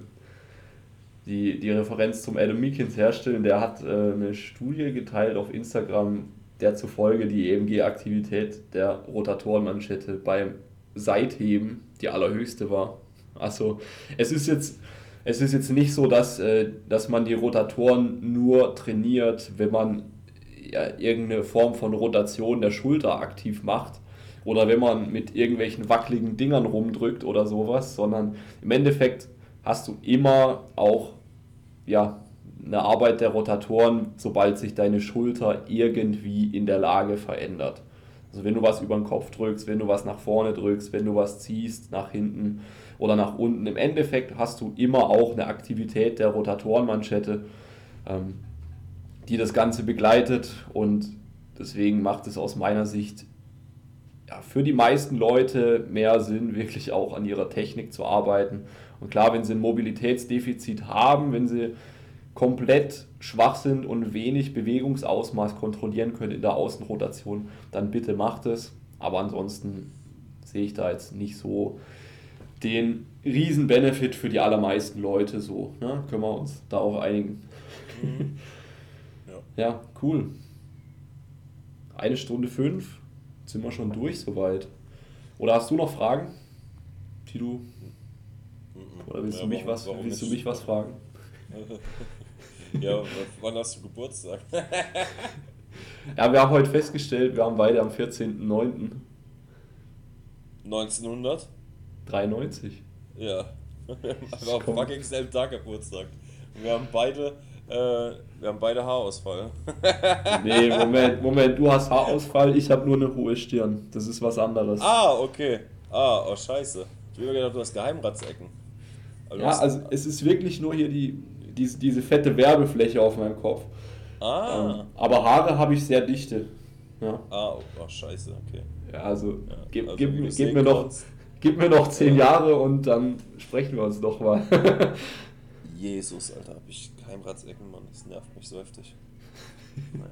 die, die Referenz zum Adam Meekins herstellen. Der hat äh, eine Studie geteilt auf Instagram, der zufolge die EMG-Aktivität der Rotatorenmanschette beim Seitheben die allerhöchste war. Also es ist jetzt es ist jetzt nicht so, dass, äh, dass man die Rotatoren nur trainiert, wenn man ja, irgendeine Form von Rotation der Schulter aktiv macht oder wenn man mit irgendwelchen wackeligen Dingern rumdrückt oder sowas, sondern im Endeffekt hast du immer auch ja, eine Arbeit der Rotatoren, sobald sich deine Schulter irgendwie in der Lage verändert. Also wenn du was über den Kopf drückst, wenn du was nach vorne drückst, wenn du was ziehst nach hinten oder nach unten. Im Endeffekt hast du immer auch eine Aktivität der Rotatorenmanschette, ähm, die das Ganze begleitet und deswegen macht es aus meiner Sicht ja, für die meisten Leute mehr Sinn, wirklich auch an ihrer Technik zu arbeiten Und klar, wenn sie ein Mobilitätsdefizit haben, wenn sie komplett schwach sind und wenig Bewegungsausmaß kontrollieren können in der Außenrotation, dann bitte macht es. Aber ansonsten sehe ich da jetzt nicht so den riesen Benefit für die allermeisten Leute so. Ne? Können wir uns da auch einigen. Mhm. Ja. ja, cool. Eine Stunde fünf. Sind wir schon durch soweit. Oder hast du noch Fragen, die du. Oder willst, ja, du, mich warum, was, warum willst du mich was fragen?
ja, wann hast du Geburtstag?
ja, wir haben heute festgestellt, wir haben beide am 14.09.
1900?
93.
Ja. Wir haben fucking selben Tag Geburtstag. wir haben beide, wir haben beide Haarausfall.
nee, Moment, Moment, du hast Haarausfall, ich habe nur eine hohe Stirn. Das ist was anderes.
Ah, okay. Ah, oh scheiße. Ich habe gedacht, du hast Geheimratsecken.
Also ja, also es ist wirklich nur hier die, diese, diese fette Werbefläche auf meinem Kopf. Ah. Ähm, aber Haare habe ich sehr dichte. Ja.
Ah, oh, oh, scheiße, okay.
Ja, also, ja, gib, also gib, gib mir noch gib mir noch zehn Jahre und dann sprechen wir uns doch mal.
Jesus, Alter, hab ich Keimratsecken, Mann. Das nervt mich so heftig.
Naja.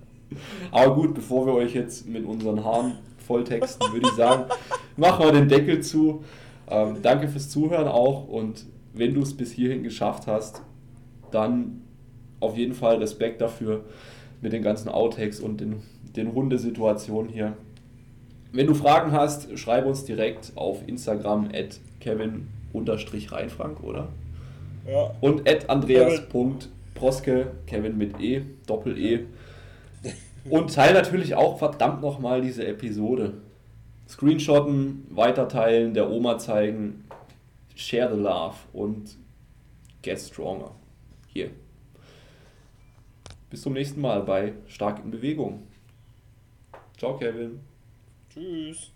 Aber gut, bevor wir euch jetzt mit unseren Haaren volltexten, würde ich sagen, machen wir den Deckel zu. Ähm, danke fürs Zuhören auch und wenn du es bis hierhin geschafft hast, dann auf jeden Fall Respekt dafür mit den ganzen Outtakes und den, den Hundesituationen hier. Wenn du Fragen hast, schreib uns direkt auf Instagram at kevin-reinfrank, oder? Ja. Und at andreas.proske, Kevin mit E, Doppel-E. Und teile natürlich auch verdammt nochmal diese Episode. Screenshotten, weiterteilen, der Oma zeigen, share the love und get stronger. Hier. Bis zum nächsten Mal bei Stark in Bewegung. Ciao, Kevin.
Tschüss.